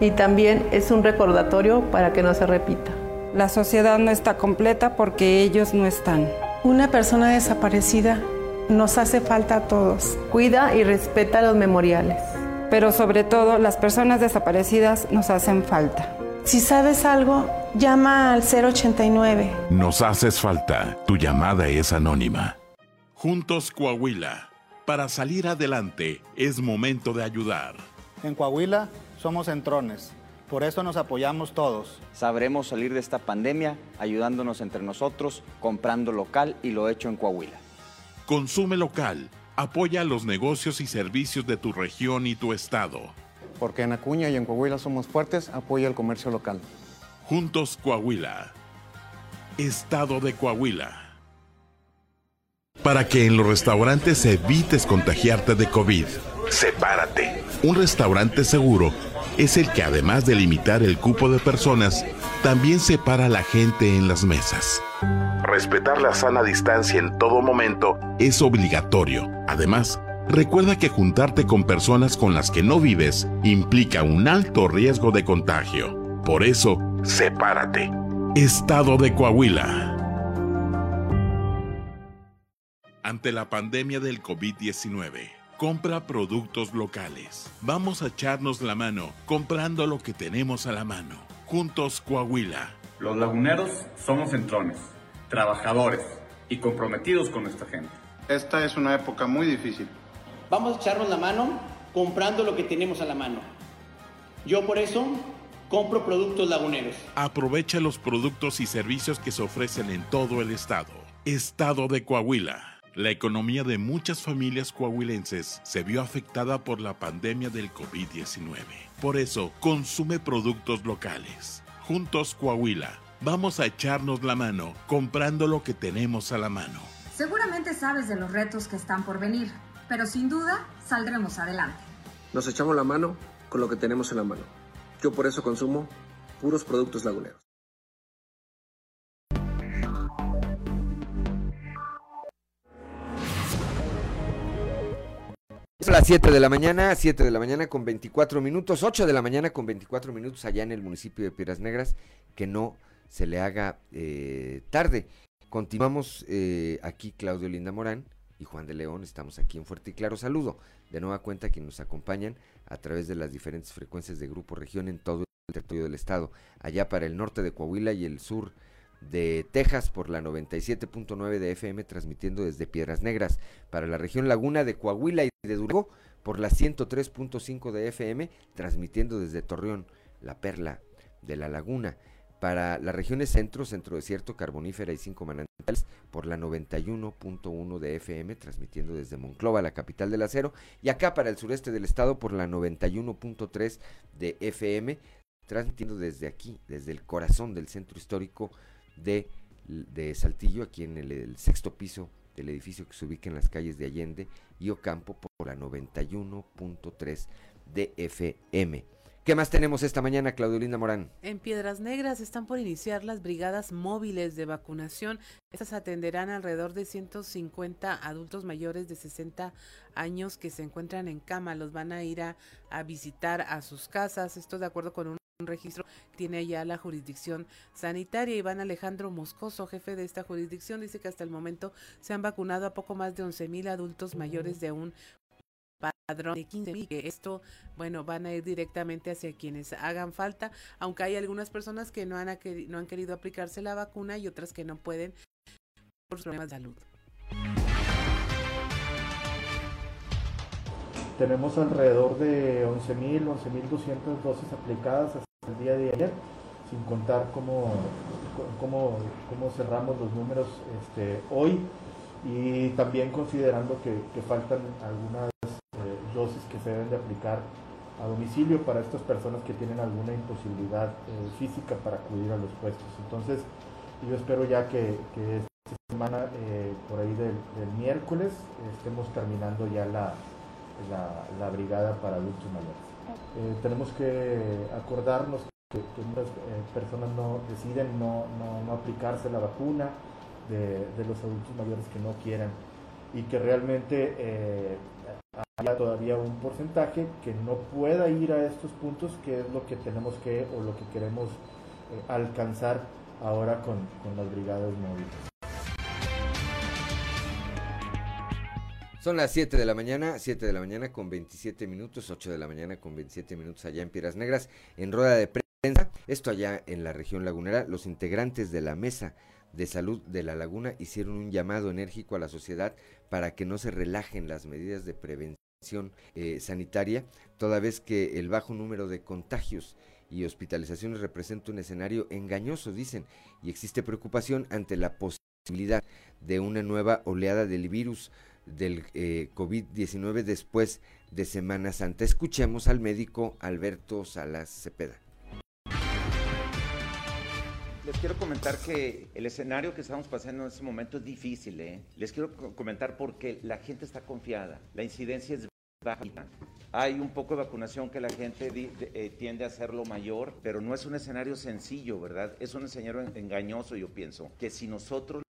Y también es un recordatorio para que no se repita. La sociedad no está completa porque ellos no están. Una persona desaparecida nos hace falta a todos. Cuida y respeta los memoriales pero sobre todo las personas desaparecidas nos hacen falta. Si sabes algo, llama al 089. Nos haces falta. Tu llamada es anónima. Juntos Coahuila. Para salir adelante es momento de ayudar. En Coahuila somos entrones. Por eso nos apoyamos todos. Sabremos salir de esta pandemia ayudándonos entre nosotros, comprando local y lo hecho en Coahuila. Consume local Apoya los negocios y servicios de tu región y tu estado. Porque en Acuña y en Coahuila somos fuertes, apoya el comercio local. Juntos Coahuila. Estado de Coahuila. Para que en los restaurantes evites contagiarte de COVID, sepárate. Un restaurante seguro es el que además de limitar el cupo de personas, también separa a la gente en las mesas. respetar la sana distancia en todo momento es obligatorio. Además, recuerda que juntarte con personas con las que no vives implica un alto riesgo de contagio. Por eso, sepárate. Estado de Coahuila. Ante la pandemia del COVID-19, compra productos locales. Vamos a echarnos la mano comprando lo que tenemos a la mano. Juntos Coahuila. Los laguneros somos entrones, trabajadores y comprometidos con nuestra gente. Esta es una época muy difícil. Vamos a echarnos la mano comprando lo que tenemos a la mano. Yo por eso compro productos laguneros. Aprovecha los productos y servicios que se ofrecen en todo el estado. Estado de Coahuila. La economía de muchas familias coahuilenses se vio afectada por la pandemia del COVID-19. Por eso, consume productos locales. Juntos Coahuila, vamos a echarnos la mano comprando lo que tenemos a la mano. Seguramente sabes de los retos que están por venir, pero sin duda saldremos adelante. Nos echamos la mano con lo que tenemos en la mano. Yo por eso consumo puros productos laguneros. Son las 7 de la mañana, 7 de la mañana con 24 minutos, 8 de la mañana con 24 minutos allá en el municipio de Piedras Negras, que no se le haga eh, tarde. Continuamos eh, aquí Claudio Linda Morán y Juan de León, estamos aquí en Fuerte y Claro. Saludo de nueva cuenta quienes nos acompañan a través de las diferentes frecuencias de Grupo Región en todo el territorio del estado, allá para el norte de Coahuila y el sur de Texas por la 97.9 de FM transmitiendo desde Piedras Negras, para la región Laguna de Coahuila y de Durango por la 103.5 de FM transmitiendo desde Torreón, la perla de la laguna, para las regiones centro, centro desierto, carbonífera y cinco manantiales por la 91.1 de FM transmitiendo desde Monclova, la capital del acero, y acá para el sureste del estado por la 91.3 de FM transmitiendo desde aquí, desde el corazón del centro histórico de, de Saltillo, aquí en el, sexto piso del edificio que se ubica en las calles de Allende y Ocampo por la 91.3 de FM. ¿Qué más tenemos esta mañana, Claudio Morán? En Piedras Negras están por iniciar las brigadas móviles de vacunación. Estas atenderán alrededor de 150 adultos mayores de 60 años que se encuentran en cama. Los van a ir a, a visitar a sus casas. Esto de acuerdo con un un registro tiene ya la jurisdicción sanitaria. Iván Alejandro Moscoso, jefe de esta jurisdicción, dice que hasta el momento se han vacunado a poco más de 11 mil adultos mayores de un padrón de 15 mil. Que esto, bueno, van a ir directamente hacia quienes hagan falta, aunque hay algunas personas que no han, no han querido aplicarse la vacuna y otras que no pueden por problemas de salud. Tenemos alrededor de 11.000, 11.200 dosis aplicadas el día de ayer, sin contar cómo, cómo, cómo cerramos los números este, hoy y también considerando que, faltan algunas eh, dosis que se deben de aplicar a domicilio para estas personas que tienen alguna imposibilidad eh, física para acudir a los puestos. Entonces, yo espero ya que, esta semana, eh, por ahí del, del miércoles, estemos terminando ya la, la, la, brigada para adultos mayores. Eh, tenemos que acordarnos que, que muchas eh, personas no deciden no, no, no, aplicarse la vacuna de, de, los adultos mayores que no quieran y que realmente eh, haya todavía un porcentaje que no pueda ir a estos puntos que es lo que tenemos que o lo que queremos alcanzar ahora con, con las brigadas móviles. Son las 7 de la mañana, 7 de la mañana con 27 minutos, 8 de la mañana con 27 minutos allá en Piedras Negras, en rueda de prensa. Esto allá en la región lagunera, los integrantes de la mesa de salud de la laguna hicieron un llamado enérgico a la sociedad para que no se relajen las medidas de prevención eh, sanitaria, toda vez que el bajo número de contagios y hospitalizaciones representa un escenario engañoso, dicen, y existe preocupación ante la posibilidad de una nueva oleada del virus del eh, COVID-19 después de Semana Santa. Escuchemos al médico Alberto Salas Cepeda. Les quiero comentar que el escenario que estamos pasando en este momento es difícil. ¿eh? Les quiero comentar porque la gente está confiada, la incidencia es baja. Hay un poco de vacunación que la gente eh, tiende a hacerlo mayor, pero no es un escenario sencillo, ¿verdad? Es un escenario engañoso, yo pienso, que si nosotros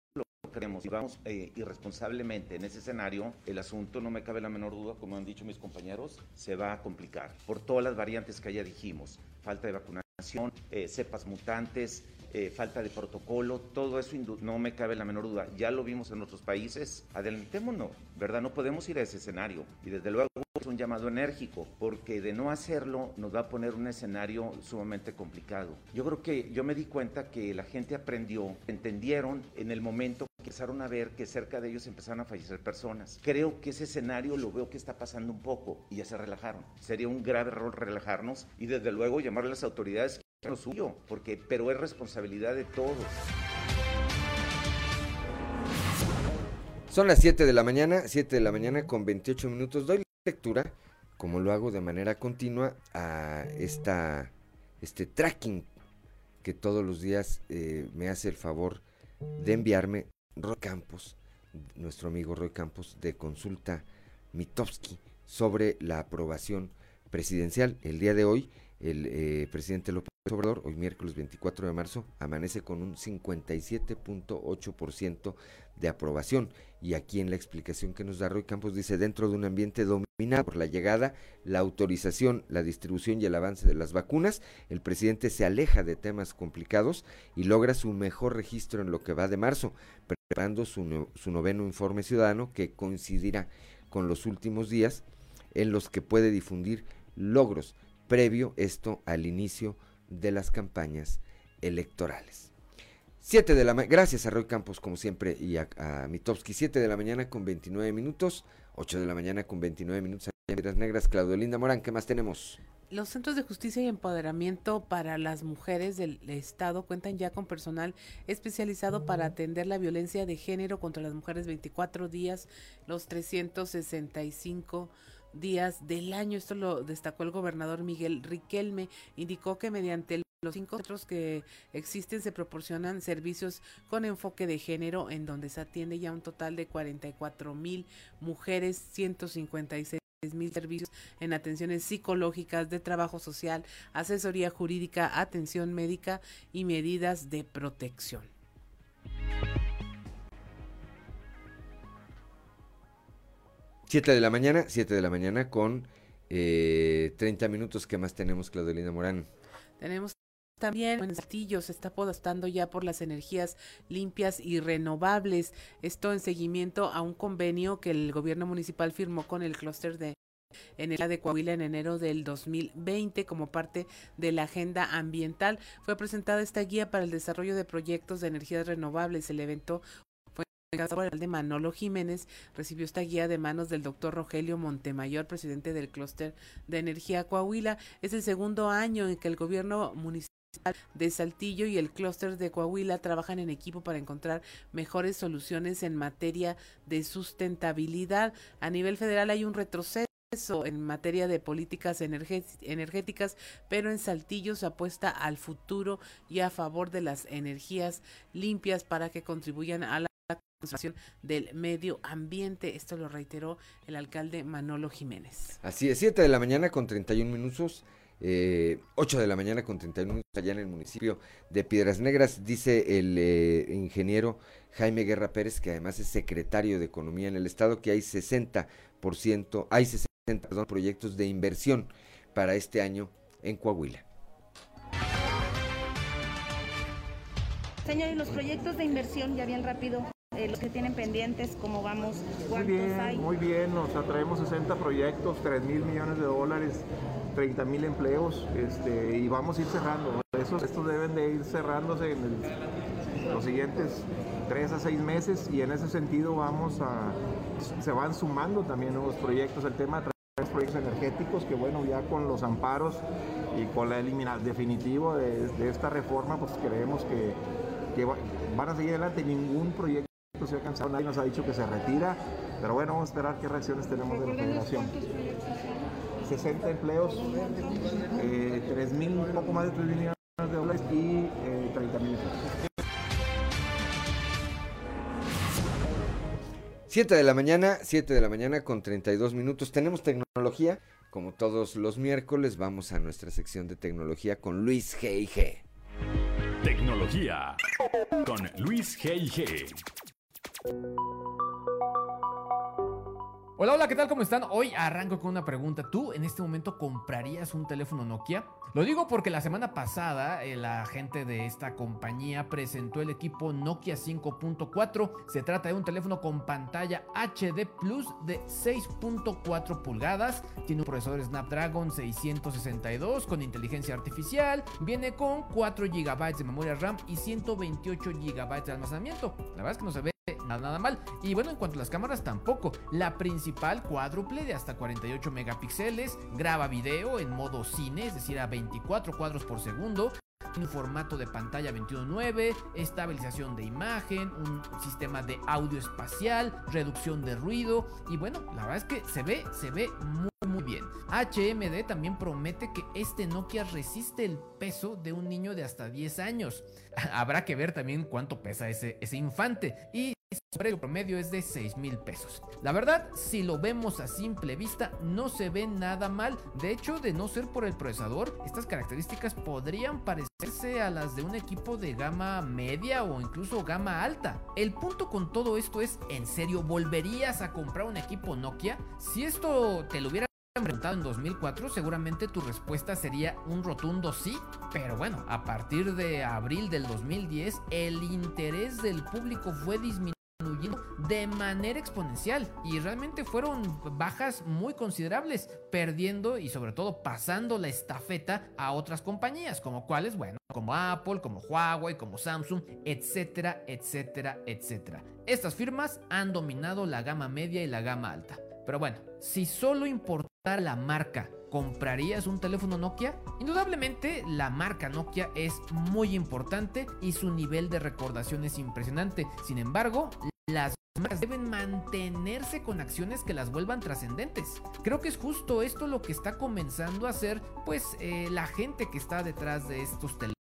creemos y vamos eh, irresponsablemente en ese escenario, el asunto, no me cabe la menor duda, como han dicho mis compañeros, se va a complicar por todas las variantes que ya dijimos. Falta de vacunación, eh, cepas mutantes, eh, falta de protocolo, todo eso no me cabe la menor duda. Ya lo vimos en otros países, adelantémonos, ¿verdad? No podemos ir a ese escenario. Y desde luego es un llamado enérgico, porque de no hacerlo nos va a poner un escenario sumamente complicado. Yo creo que yo me di cuenta que la gente aprendió, entendieron en el momento que empezaron a ver que cerca de ellos empezaron a fallecer personas. Creo que ese escenario lo veo que está pasando un poco y ya se relajaron. Sería un grave error relajarnos y desde luego llamar a las autoridades lo suyo, porque pero es responsabilidad de todos. Son las 7 de la mañana, 7 de la mañana con 28 minutos. Doy lectura, como lo hago de manera continua, a esta, este tracking que todos los días eh, me hace el favor de enviarme Roy Campos, nuestro amigo Roy Campos de Consulta Mitowski sobre la aprobación presidencial. El día de hoy, el eh, presidente López Obrador, hoy miércoles 24 de marzo, amanece con un 57.8% de aprobación. Y aquí en la explicación que nos da Roy Campos dice, dentro de un ambiente dominado por la llegada, la autorización, la distribución y el avance de las vacunas, el presidente se aleja de temas complicados y logra su mejor registro en lo que va de marzo, preparando su, su noveno informe ciudadano que coincidirá con los últimos días en los que puede difundir logros previo esto al inicio de las campañas electorales. 7 de la gracias a Roy Campos como siempre y a, a Mitowski, 7 de la mañana con 29 minutos, 8 de la mañana con 29 minutos en Piedras Negras, Claudio Linda Morán, ¿qué más tenemos? Los centros de justicia y empoderamiento para las mujeres del Estado cuentan ya con personal especializado para atender la violencia de género contra las mujeres 24 días, los 365 días del año. Esto lo destacó el gobernador Miguel Riquelme. Indicó que mediante los cinco centros que existen se proporcionan servicios con enfoque de género en donde se atiende ya un total de 44 mil mujeres, 156 mil servicios en atenciones psicológicas, de trabajo social, asesoría jurídica, atención médica y medidas de protección. 7 de la mañana, 7 de la mañana con eh, 30 minutos. ¿Qué más tenemos, Claudelina Morán? Tenemos también en Saltillo se está apostando ya por las energías limpias y renovables. Esto en seguimiento a un convenio que el gobierno municipal firmó con el clúster de energía de Coahuila en enero del 2020 como parte de la agenda ambiental. Fue presentada esta guía para el desarrollo de proyectos de energías renovables. El evento de Manolo Jiménez recibió esta guía de manos del doctor Rogelio Montemayor, presidente del clúster de energía Coahuila. Es el segundo año en que el gobierno municipal de Saltillo y el clúster de Coahuila trabajan en equipo para encontrar mejores soluciones en materia de sustentabilidad. A nivel federal hay un retroceso en materia de políticas energéticas, pero en Saltillo se apuesta al futuro y a favor de las energías limpias para que contribuyan a la conservación del medio ambiente. Esto lo reiteró el alcalde Manolo Jiménez. Así es, 7 de la mañana con 31 minutos. Eh, 8 de la mañana con 31 minutos allá en el municipio de Piedras Negras, dice el eh, ingeniero Jaime Guerra Pérez, que además es secretario de Economía en el Estado, que hay 60%, hay 60 proyectos de inversión para este año en Coahuila. Señor, y los proyectos de inversión, ya bien rápido, eh, los que tienen pendientes, cómo vamos, cuántos muy bien, hay. Muy bien, nos atraemos 60 proyectos, 3 mil millones de dólares, 30 mil empleos este, y vamos a ir cerrando. Esos, estos deben de ir cerrándose en el, los siguientes 3 a 6 meses y en ese sentido vamos a, se van sumando también nuevos proyectos. El tema de proyectos energéticos que bueno, ya con los amparos y con la eliminación definitivo de, de, esta reforma, pues creemos que, que va, van a seguir adelante. Ningún proyecto se ha cansado, nadie nos ha dicho que se retira, pero bueno, vamos a esperar qué reacciones tenemos de la federación. 60 empleos, eh, 3 mil, un poco más de 3 mil millones de dólares y eh, 30 mil empleos. 7 de la mañana, 7 de la mañana con 32 minutos. Tenemos tecnología. Como todos los miércoles, vamos a nuestra sección de tecnología con Luis G.I.G. Tecnología con Luis G.I.G. Hola, hola, ¿qué tal? ¿Cómo están? Hoy arranco con una pregunta. ¿Tú en este momento comprarías un teléfono Nokia? Lo digo porque la semana pasada eh, la gente de esta compañía presentó el equipo Nokia 5.4. Se trata de un teléfono con pantalla HD Plus de 6.4 pulgadas. Tiene un procesador Snapdragon 662 con inteligencia artificial. Viene con 4 GB de memoria RAM y 128 GB de almacenamiento. La verdad es que no se ve nada, mal. Y bueno, en cuanto a las cámaras tampoco. La principal cuádruple de hasta 48 megapíxeles, graba video en modo cine, es decir, a 24 cuadros por segundo. Un formato de pantalla 21.9, estabilización de imagen, un sistema de audio espacial, reducción de ruido y bueno, la verdad es que se ve, se ve muy muy bien. HMD también promete que este Nokia resiste el peso de un niño de hasta 10 años. Habrá que ver también cuánto pesa ese, ese infante y su precio promedio es de 6 mil pesos. La verdad, si lo vemos a simple vista, no se ve nada mal. De hecho, de no ser por el procesador, estas características podrían parecerse a las de un equipo de gama media o incluso gama alta. El punto con todo esto es, ¿en serio volverías a comprar un equipo Nokia? Si esto te lo hubiera preguntado en 2004, seguramente tu respuesta sería un rotundo sí, pero bueno, a partir de abril del 2010, el interés del público fue disminuyendo de manera exponencial y realmente fueron bajas muy considerables, perdiendo y sobre todo pasando la estafeta a otras compañías, como cuáles, bueno, como Apple, como Huawei, como Samsung, etcétera, etcétera, etcétera. Estas firmas han dominado la gama media y la gama alta. Pero bueno, si solo importara la marca, ¿comprarías un teléfono Nokia? Indudablemente la marca Nokia es muy importante y su nivel de recordación es impresionante. Sin embargo, las marcas deben mantenerse con acciones que las vuelvan trascendentes. Creo que es justo esto lo que está comenzando a hacer pues eh, la gente que está detrás de estos teléfonos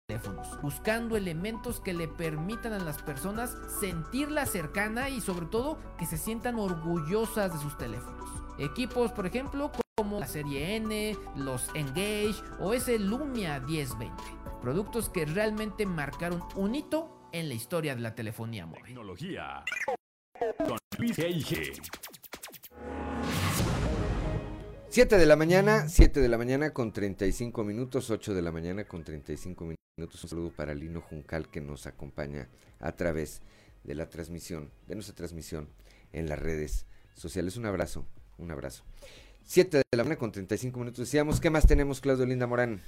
buscando elementos que le permitan a las personas sentirla cercana y sobre todo que se sientan orgullosas de sus teléfonos. Equipos, por ejemplo, como la serie N, los Engage o ese Lumia 1020. Productos que realmente marcaron un hito en la historia de la telefonía móvil. Tecnología con Luis G.I.G. 7 de la mañana, 7 de la mañana con 35 minutos, 8 de la mañana con 35 minutos. Un saludo para Lino Juncal que nos acompaña a través de la transmisión, de nuestra transmisión en las redes sociales. Un abrazo, un abrazo. 7 de la mañana con 35 minutos. Decíamos, ¿qué más tenemos, Claudio Linda Morán?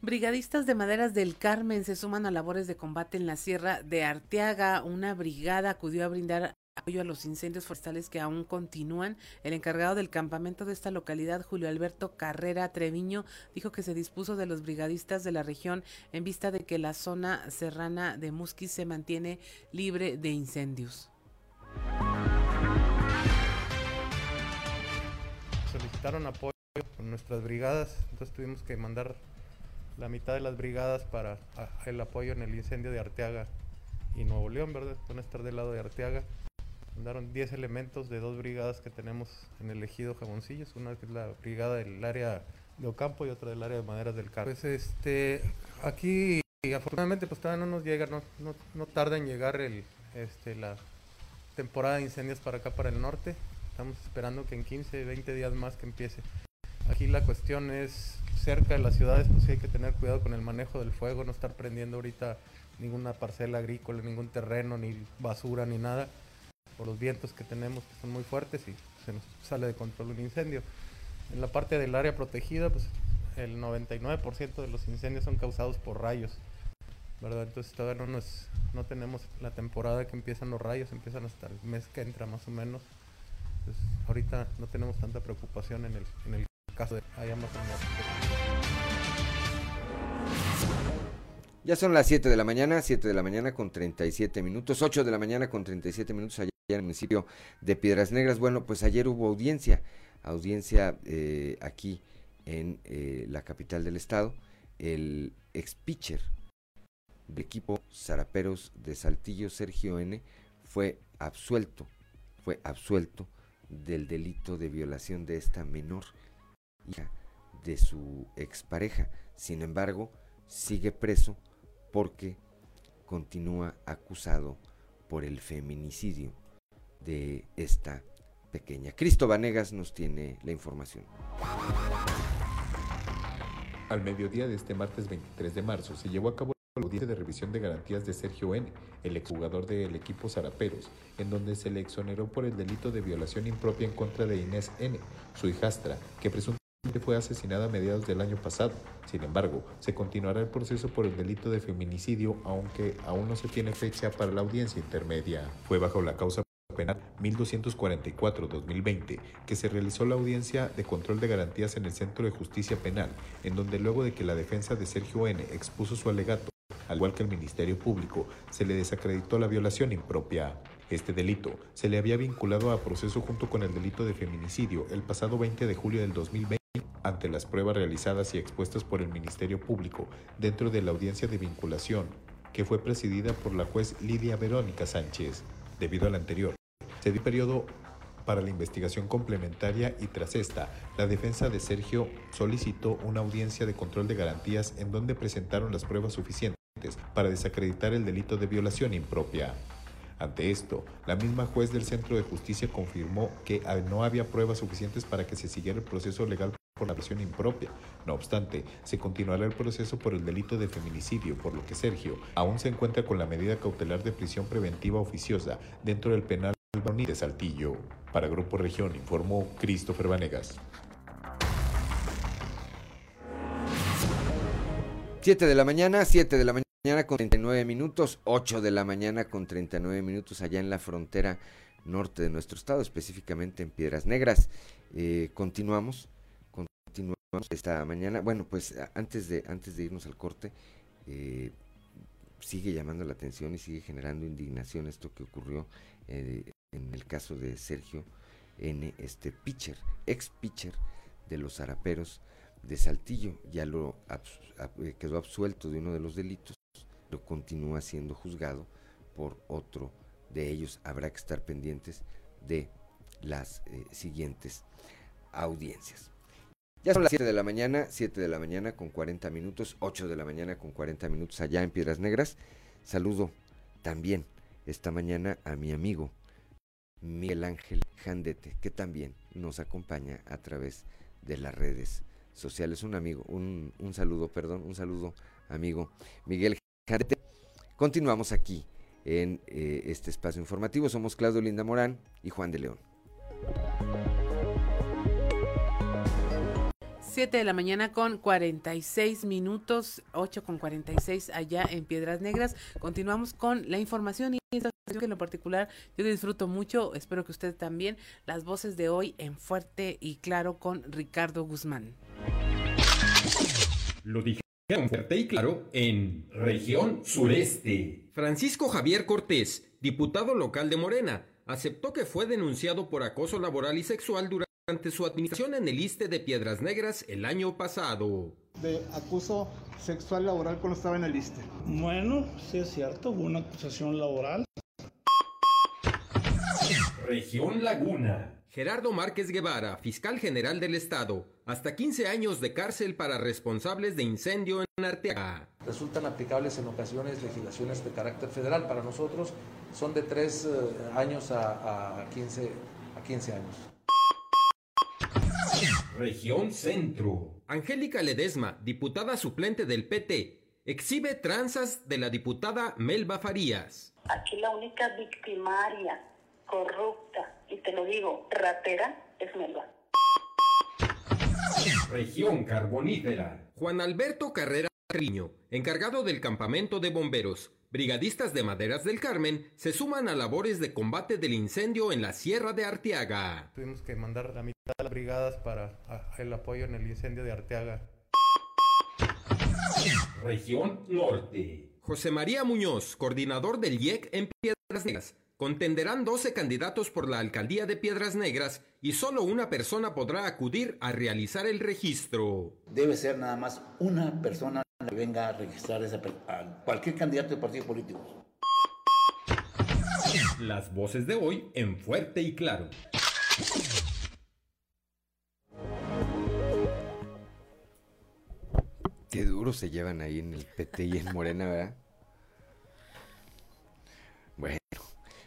Brigadistas de Maderas del Carmen se suman a labores de combate en la Sierra de Arteaga. Una brigada acudió a brindar apoyo a los incendios forestales que aún continúan. El encargado del campamento de esta localidad, Julio Alberto Carrera Treviño, dijo que se dispuso de los brigadistas de la región en vista de que la zona serrana de Musquis se mantiene libre de incendios. Solicitaron apoyo con nuestras brigadas, entonces tuvimos que mandar la mitad de las brigadas para el apoyo en el incendio de Arteaga y Nuevo León, ¿verdad? Van a estar del lado de Arteaga. Mandaron 10 elementos de dos brigadas que tenemos en el ejido Jamoncillos, una que es la brigada del área de Ocampo y otra del área de Maderas del Carmen. Pues este, aquí afortunadamente pues todavía no nos llega, no, no, no tarda en llegar el, este, la temporada de incendios para acá, para el norte. Estamos esperando que en 15, 20 días más que empiece. Aquí la cuestión es cerca de las ciudades, pues sí hay que tener cuidado con el manejo del fuego, no estar prendiendo ahorita ninguna parcela agrícola, ningún terreno, ni basura, ni nada por los vientos que tenemos que son muy fuertes y se nos sale de control un incendio. En la parte del área protegida, pues el 99% de los incendios son causados por rayos, ¿verdad? Entonces todavía no, nos, no tenemos la temporada que empiezan los rayos, empiezan hasta el mes que entra más o menos. Ahorita no tenemos tanta preocupación en el, caso de menos. Ya son las 7 de la mañana, 7 de la mañana con 37 minutos, 8 de la mañana con 37 minutos allá en el municipio de Piedras Negras. Bueno, pues ayer hubo audiencia, audiencia eh, aquí en eh, la capital del estado. El ex pitcher del equipo Zaraperos de Saltillo, Sergio N., fue absuelto, fue absuelto del delito de violación de esta menor hija de su expareja. Sin embargo, sigue preso porque continúa acusado por el feminicidio de esta pequeña. Cristo Vanegas nos tiene la información. Al mediodía de este martes 23 de marzo se llevó a cabo la audiencia de revisión de garantías de Sergio N., el exjugador del equipo Zaraperos, en donde se le exoneró por el delito de violación impropia en contra de Inés N., su hijastra, que presuntamente fue asesinada a mediados del año pasado. Sin embargo, se continuará el proceso por el delito de feminicidio, aunque aún no se tiene fecha para la audiencia intermedia. Fue bajo la causa penal 1244-2020 que se realizó la audiencia de control de garantías en el Centro de Justicia Penal, en donde luego de que la defensa de Sergio N. expuso su alegato, al igual que el Ministerio Público, se le desacreditó la violación impropia. Este delito se le había vinculado a proceso junto con el delito de feminicidio el pasado 20 de julio del 2020 ante las pruebas realizadas y expuestas por el Ministerio Público dentro de la audiencia de vinculación, que fue presidida por la juez Lidia Verónica Sánchez. Debido al anterior, se dio periodo para la investigación complementaria y tras esta, la defensa de Sergio solicitó una audiencia de control de garantías en donde presentaron las pruebas suficientes para desacreditar el delito de violación impropia. Ante esto, la misma juez del Centro de Justicia confirmó que no había pruebas suficientes para que se siguiera el proceso legal por la versión impropia. No obstante, se continuará el proceso por el delito de feminicidio, por lo que Sergio aún se encuentra con la medida cautelar de prisión preventiva oficiosa dentro del penal de Saltillo. Para Grupo Región informó Christopher Vanegas. 7 de la mañana, 7 de la mañana con 39 minutos, 8 de la mañana con 39 minutos allá en la frontera norte de nuestro estado, específicamente en Piedras Negras. Eh, continuamos, continuamos esta mañana. Bueno, pues antes de, antes de irnos al corte, eh, sigue llamando la atención y sigue generando indignación esto que ocurrió eh, en el caso de Sergio N., este pitcher, ex pitcher de los Zaraperos de Saltillo, ya lo eh, quedó absuelto de uno de los delitos, pero continúa siendo juzgado por otro de ellos. Habrá que estar pendientes de las eh, siguientes audiencias. Ya son las 7 de la mañana, 7 de la mañana con 40 minutos, 8 de la mañana con 40 minutos allá en Piedras Negras. Saludo también esta mañana a mi amigo Miguel Ángel Jandete, que también nos acompaña a través de las redes sociales. Un amigo, un, saludo, perdón, un saludo, amigo Miguel Jandete. Continuamos aquí en eh, este espacio informativo. Somos Claudio Linda Morán y Juan de León. 7 de la mañana con 46 minutos, 8 con 46 allá en Piedras Negras. Continuamos con la información y esta que en lo particular yo disfruto mucho, espero que usted también, las voces de hoy en Fuerte y Claro con Ricardo Guzmán. Lo dijeron fuerte y claro en región sureste. Francisco Javier Cortés, diputado local de Morena, aceptó que fue denunciado por acoso laboral y sexual durante durante su administración en el ISTE de Piedras Negras el año pasado. De acuso sexual laboral cuando estaba en el ISTE. Bueno, sí es cierto, hubo una acusación laboral. Región Laguna. Gerardo Márquez Guevara, fiscal general del Estado, hasta 15 años de cárcel para responsables de incendio en Arteaga. Resultan aplicables en ocasiones legislaciones de carácter federal. Para nosotros son de 3 eh, años a, a, 15, a 15 años. Región Centro. Angélica Ledesma, diputada suplente del PT, exhibe tranzas de la diputada Melba Farías. Aquí la única victimaria, corrupta, y te lo digo, ratera, es Melba. Región Carbonífera. Juan Alberto Carrera Riño, encargado del campamento de bomberos, brigadistas de Maderas del Carmen se suman a labores de combate del incendio en la Sierra de Arteaga. Tuvimos que mandar la mitad las brigadas para el apoyo en el incendio de Arteaga. Región Norte. José María Muñoz, coordinador del IEC en Piedras Negras. Contenderán 12 candidatos por la alcaldía de Piedras Negras y solo una persona podrá acudir a realizar el registro. Debe ser nada más una persona que venga a registrar esa, a cualquier candidato de partido político. Las voces de hoy en fuerte y claro. Qué duro se llevan ahí en el PT y en Morena, ¿verdad? Bueno,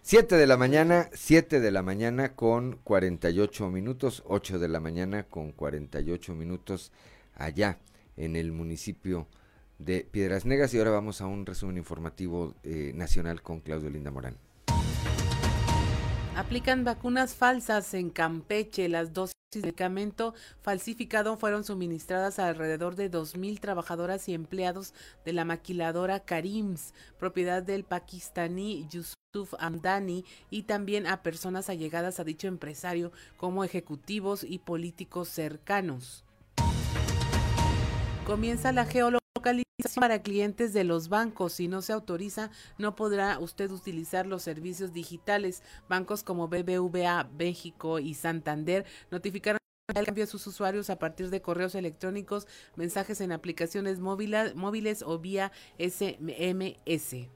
7 de la mañana, 7 de la mañana con 48 minutos, 8 de la mañana con 48 minutos allá en el municipio de Piedras Negras. Y ahora vamos a un resumen informativo eh, nacional con Claudio Linda Morán. Aplican vacunas falsas en Campeche. Las dosis de medicamento falsificado fueron suministradas a alrededor de 2.000 trabajadoras y empleados de la maquiladora Karims, propiedad del pakistaní Yusuf Amdani, y también a personas allegadas a dicho empresario como ejecutivos y políticos cercanos. Comienza la geología para clientes de los bancos. Si no se autoriza, no podrá usted utilizar los servicios digitales. Bancos como BBVA, México y Santander notificaron el cambio a sus usuarios a partir de correos electrónicos, mensajes en aplicaciones móviles o vía SMS.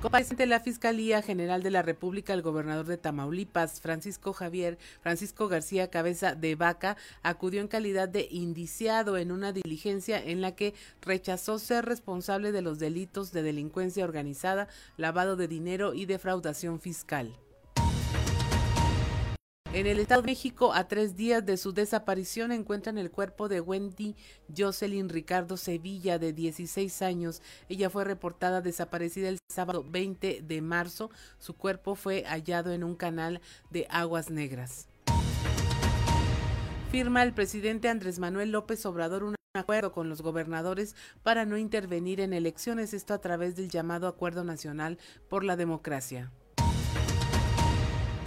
Comparece la Fiscalía General de la República el gobernador de Tamaulipas, Francisco Javier, Francisco García Cabeza de Vaca, acudió en calidad de indiciado en una diligencia en la que rechazó ser responsable de los delitos de delincuencia organizada, lavado de dinero y defraudación fiscal. En el Estado de México, a tres días de su desaparición, encuentran el cuerpo de Wendy Jocelyn Ricardo Sevilla, de 16 años. Ella fue reportada desaparecida el sábado 20 de marzo. Su cuerpo fue hallado en un canal de aguas negras. Firma el presidente Andrés Manuel López Obrador un acuerdo con los gobernadores para no intervenir en elecciones, esto a través del llamado Acuerdo Nacional por la Democracia.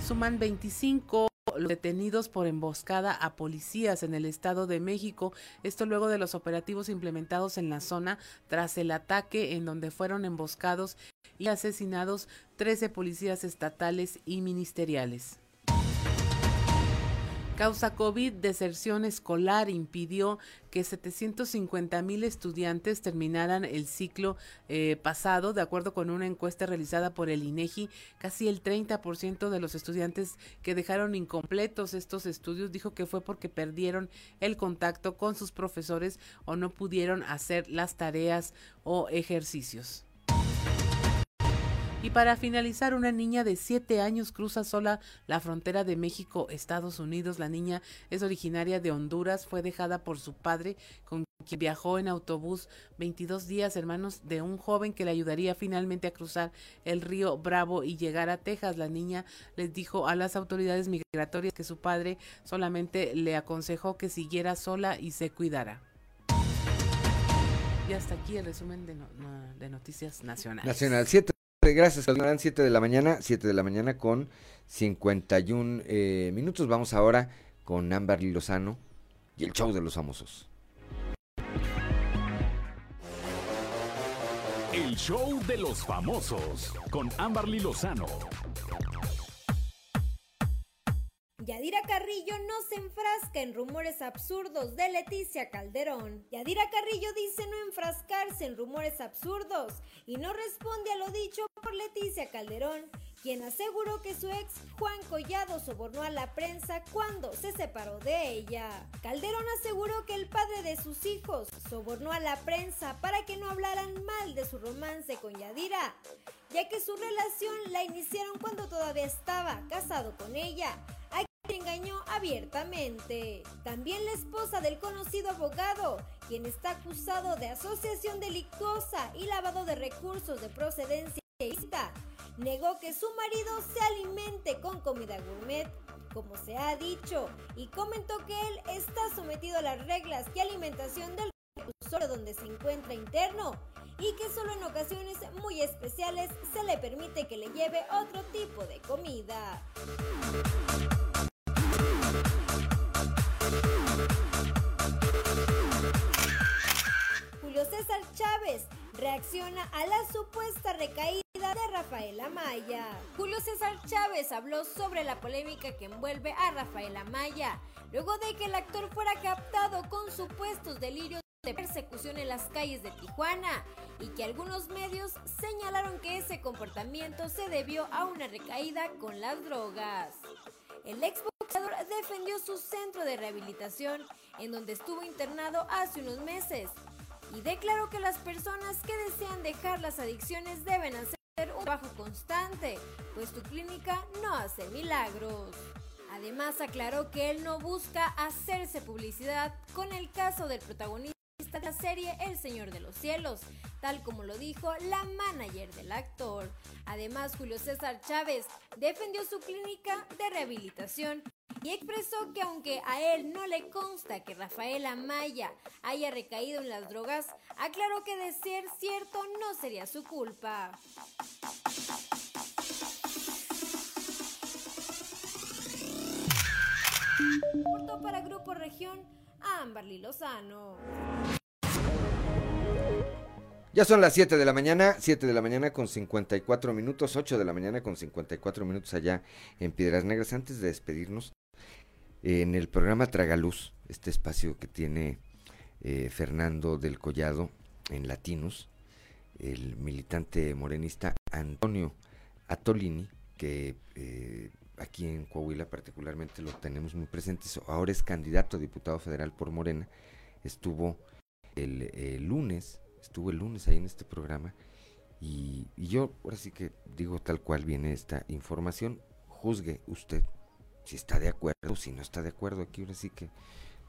Suman 25 detenidos por emboscada a policías en el Estado de México, esto luego de los operativos implementados en la zona tras el ataque en donde fueron emboscados y asesinados 13 policías estatales y ministeriales. Causa COVID, deserción escolar impidió que 750 mil estudiantes terminaran el ciclo eh, pasado. De acuerdo con una encuesta realizada por el INEGI, casi el 30% de los estudiantes que dejaron incompletos estos estudios dijo que fue porque perdieron el contacto con sus profesores o no pudieron hacer las tareas o ejercicios. Y para finalizar, una niña de 7 años cruza sola la frontera de México, Estados Unidos. La niña es originaria de Honduras, fue dejada por su padre, con quien viajó en autobús 22 días, hermanos de un joven que le ayudaría finalmente a cruzar el río Bravo y llegar a Texas. La niña les dijo a las autoridades migratorias que su padre solamente le aconsejó que siguiera sola y se cuidara. Y hasta aquí el resumen de, noticias nacionales. Nacional 7 Gracias, Eran 7 de la mañana, 7 de la mañana con 51 eh, minutos. Vamos ahora con Ámbar Lozano y el show de los famosos. El show de los famosos con Ámbar Lozano. Yadira Carrillo no se enfrasca en rumores absurdos de Leticia Calderón. Yadira Carrillo dice no enfrascarse en rumores absurdos y no responde a lo dicho por Leticia Calderón, quien aseguró que su ex Juan Collado sobornó a la prensa cuando se separó de ella. Calderón aseguró que el padre de sus hijos sobornó a la prensa para que no hablaran mal de su romance con Yadira, ya que su relación la iniciaron cuando todavía estaba casado con ella engañó abiertamente. También la esposa del conocido abogado, quien está acusado de asociación delictuosa y lavado de recursos de procedencia ilícita, negó que su marido se alimente con comida gourmet, como se ha dicho, y comentó que él está sometido a las reglas y alimentación del reclusorio donde se encuentra interno y que solo en ocasiones muy especiales se le permite que le lleve otro tipo de comida. César Chávez reacciona a la supuesta recaída de Rafaela Maya. Julio César Chávez habló sobre la polémica que envuelve a Rafaela Maya, luego de que el actor fuera captado con supuestos delirios de persecución en las calles de Tijuana y que algunos medios señalaron que ese comportamiento se debió a una recaída con las drogas. El exboxeador defendió su centro de rehabilitación en donde estuvo internado hace unos meses y declaró que las personas que desean dejar las adicciones deben hacer un trabajo constante, pues tu clínica no hace milagros. Además aclaró que él no busca hacerse publicidad con el caso del protagonista de la serie El Señor de los Cielos, tal como lo dijo la manager del actor. Además, Julio César Chávez defendió su clínica de rehabilitación y expresó que aunque a él no le consta que Rafael Amaya haya recaído en las drogas, aclaró que de ser cierto no sería su culpa. Portó para Grupo Región Amberly Lozano. Ya son las 7 de la mañana, 7 de la mañana con 54 minutos, 8 de la mañana con 54 minutos allá en Piedras Negras. Antes de despedirnos, en el programa Tragaluz, este espacio que tiene eh, Fernando del Collado en Latinos, el militante morenista Antonio Atolini, que eh, aquí en Coahuila particularmente lo tenemos muy presente, ahora es candidato a diputado federal por Morena, estuvo el, el lunes estuvo el lunes ahí en este programa y, yo ahora sí que digo tal cual viene esta información, juzgue usted si está de acuerdo, si no está de acuerdo, aquí ahora sí que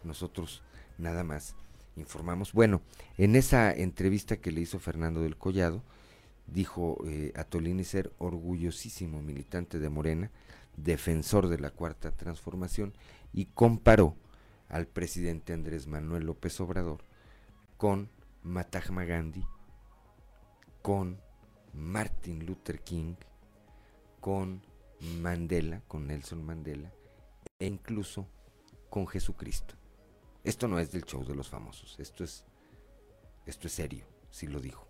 nosotros nada más informamos. Bueno, en esa entrevista que le hizo Fernando del Collado, dijo eh, a Tolini ser orgullosísimo militante de Morena, defensor de la cuarta transformación, y comparó al presidente Andrés Manuel López Obrador con Mahatma Gandhi, con Martin Luther King, con Mandela, con Nelson Mandela, e incluso con Jesucristo. Esto no es del show de los famosos, esto es, esto es serio, si lo dijo.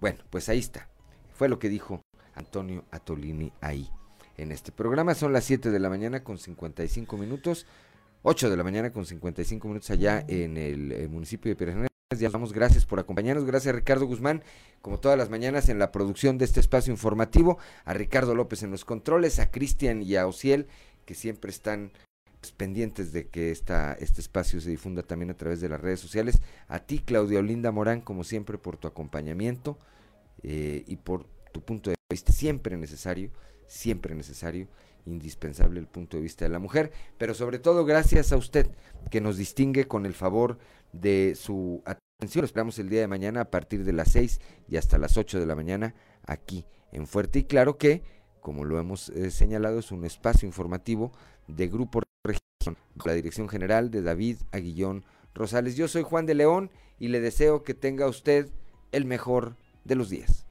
Bueno, pues ahí está. Fue lo que dijo Antonio Atolini ahí. En este programa son las 7 de la mañana con 55 minutos, 8 de la mañana con 55 minutos allá en el, municipio de Pérez ya gracias por acompañarnos. Gracias a Ricardo Guzmán, como todas las mañanas, en la producción de este espacio informativo. A Ricardo López en los controles, a Cristian y a Ociel, que siempre están pues, pendientes de que esta, este espacio se difunda también a través de las redes sociales. A ti, Claudia Olinda Morán, como siempre, por tu acompañamiento eh, y por tu punto de vista siempre necesario, siempre necesario, indispensable el punto de vista de la mujer, pero sobre todo gracias a usted que nos distingue con el favor de su atención. Esperamos el día de mañana a partir de las 6 y hasta las 8 de la mañana aquí en Fuerte y Claro que, como lo hemos eh, señalado, es un espacio informativo de Grupo Región, la dirección general de David Aguillón Rosales. Yo soy Juan de León y le deseo que tenga usted el mejor de los días.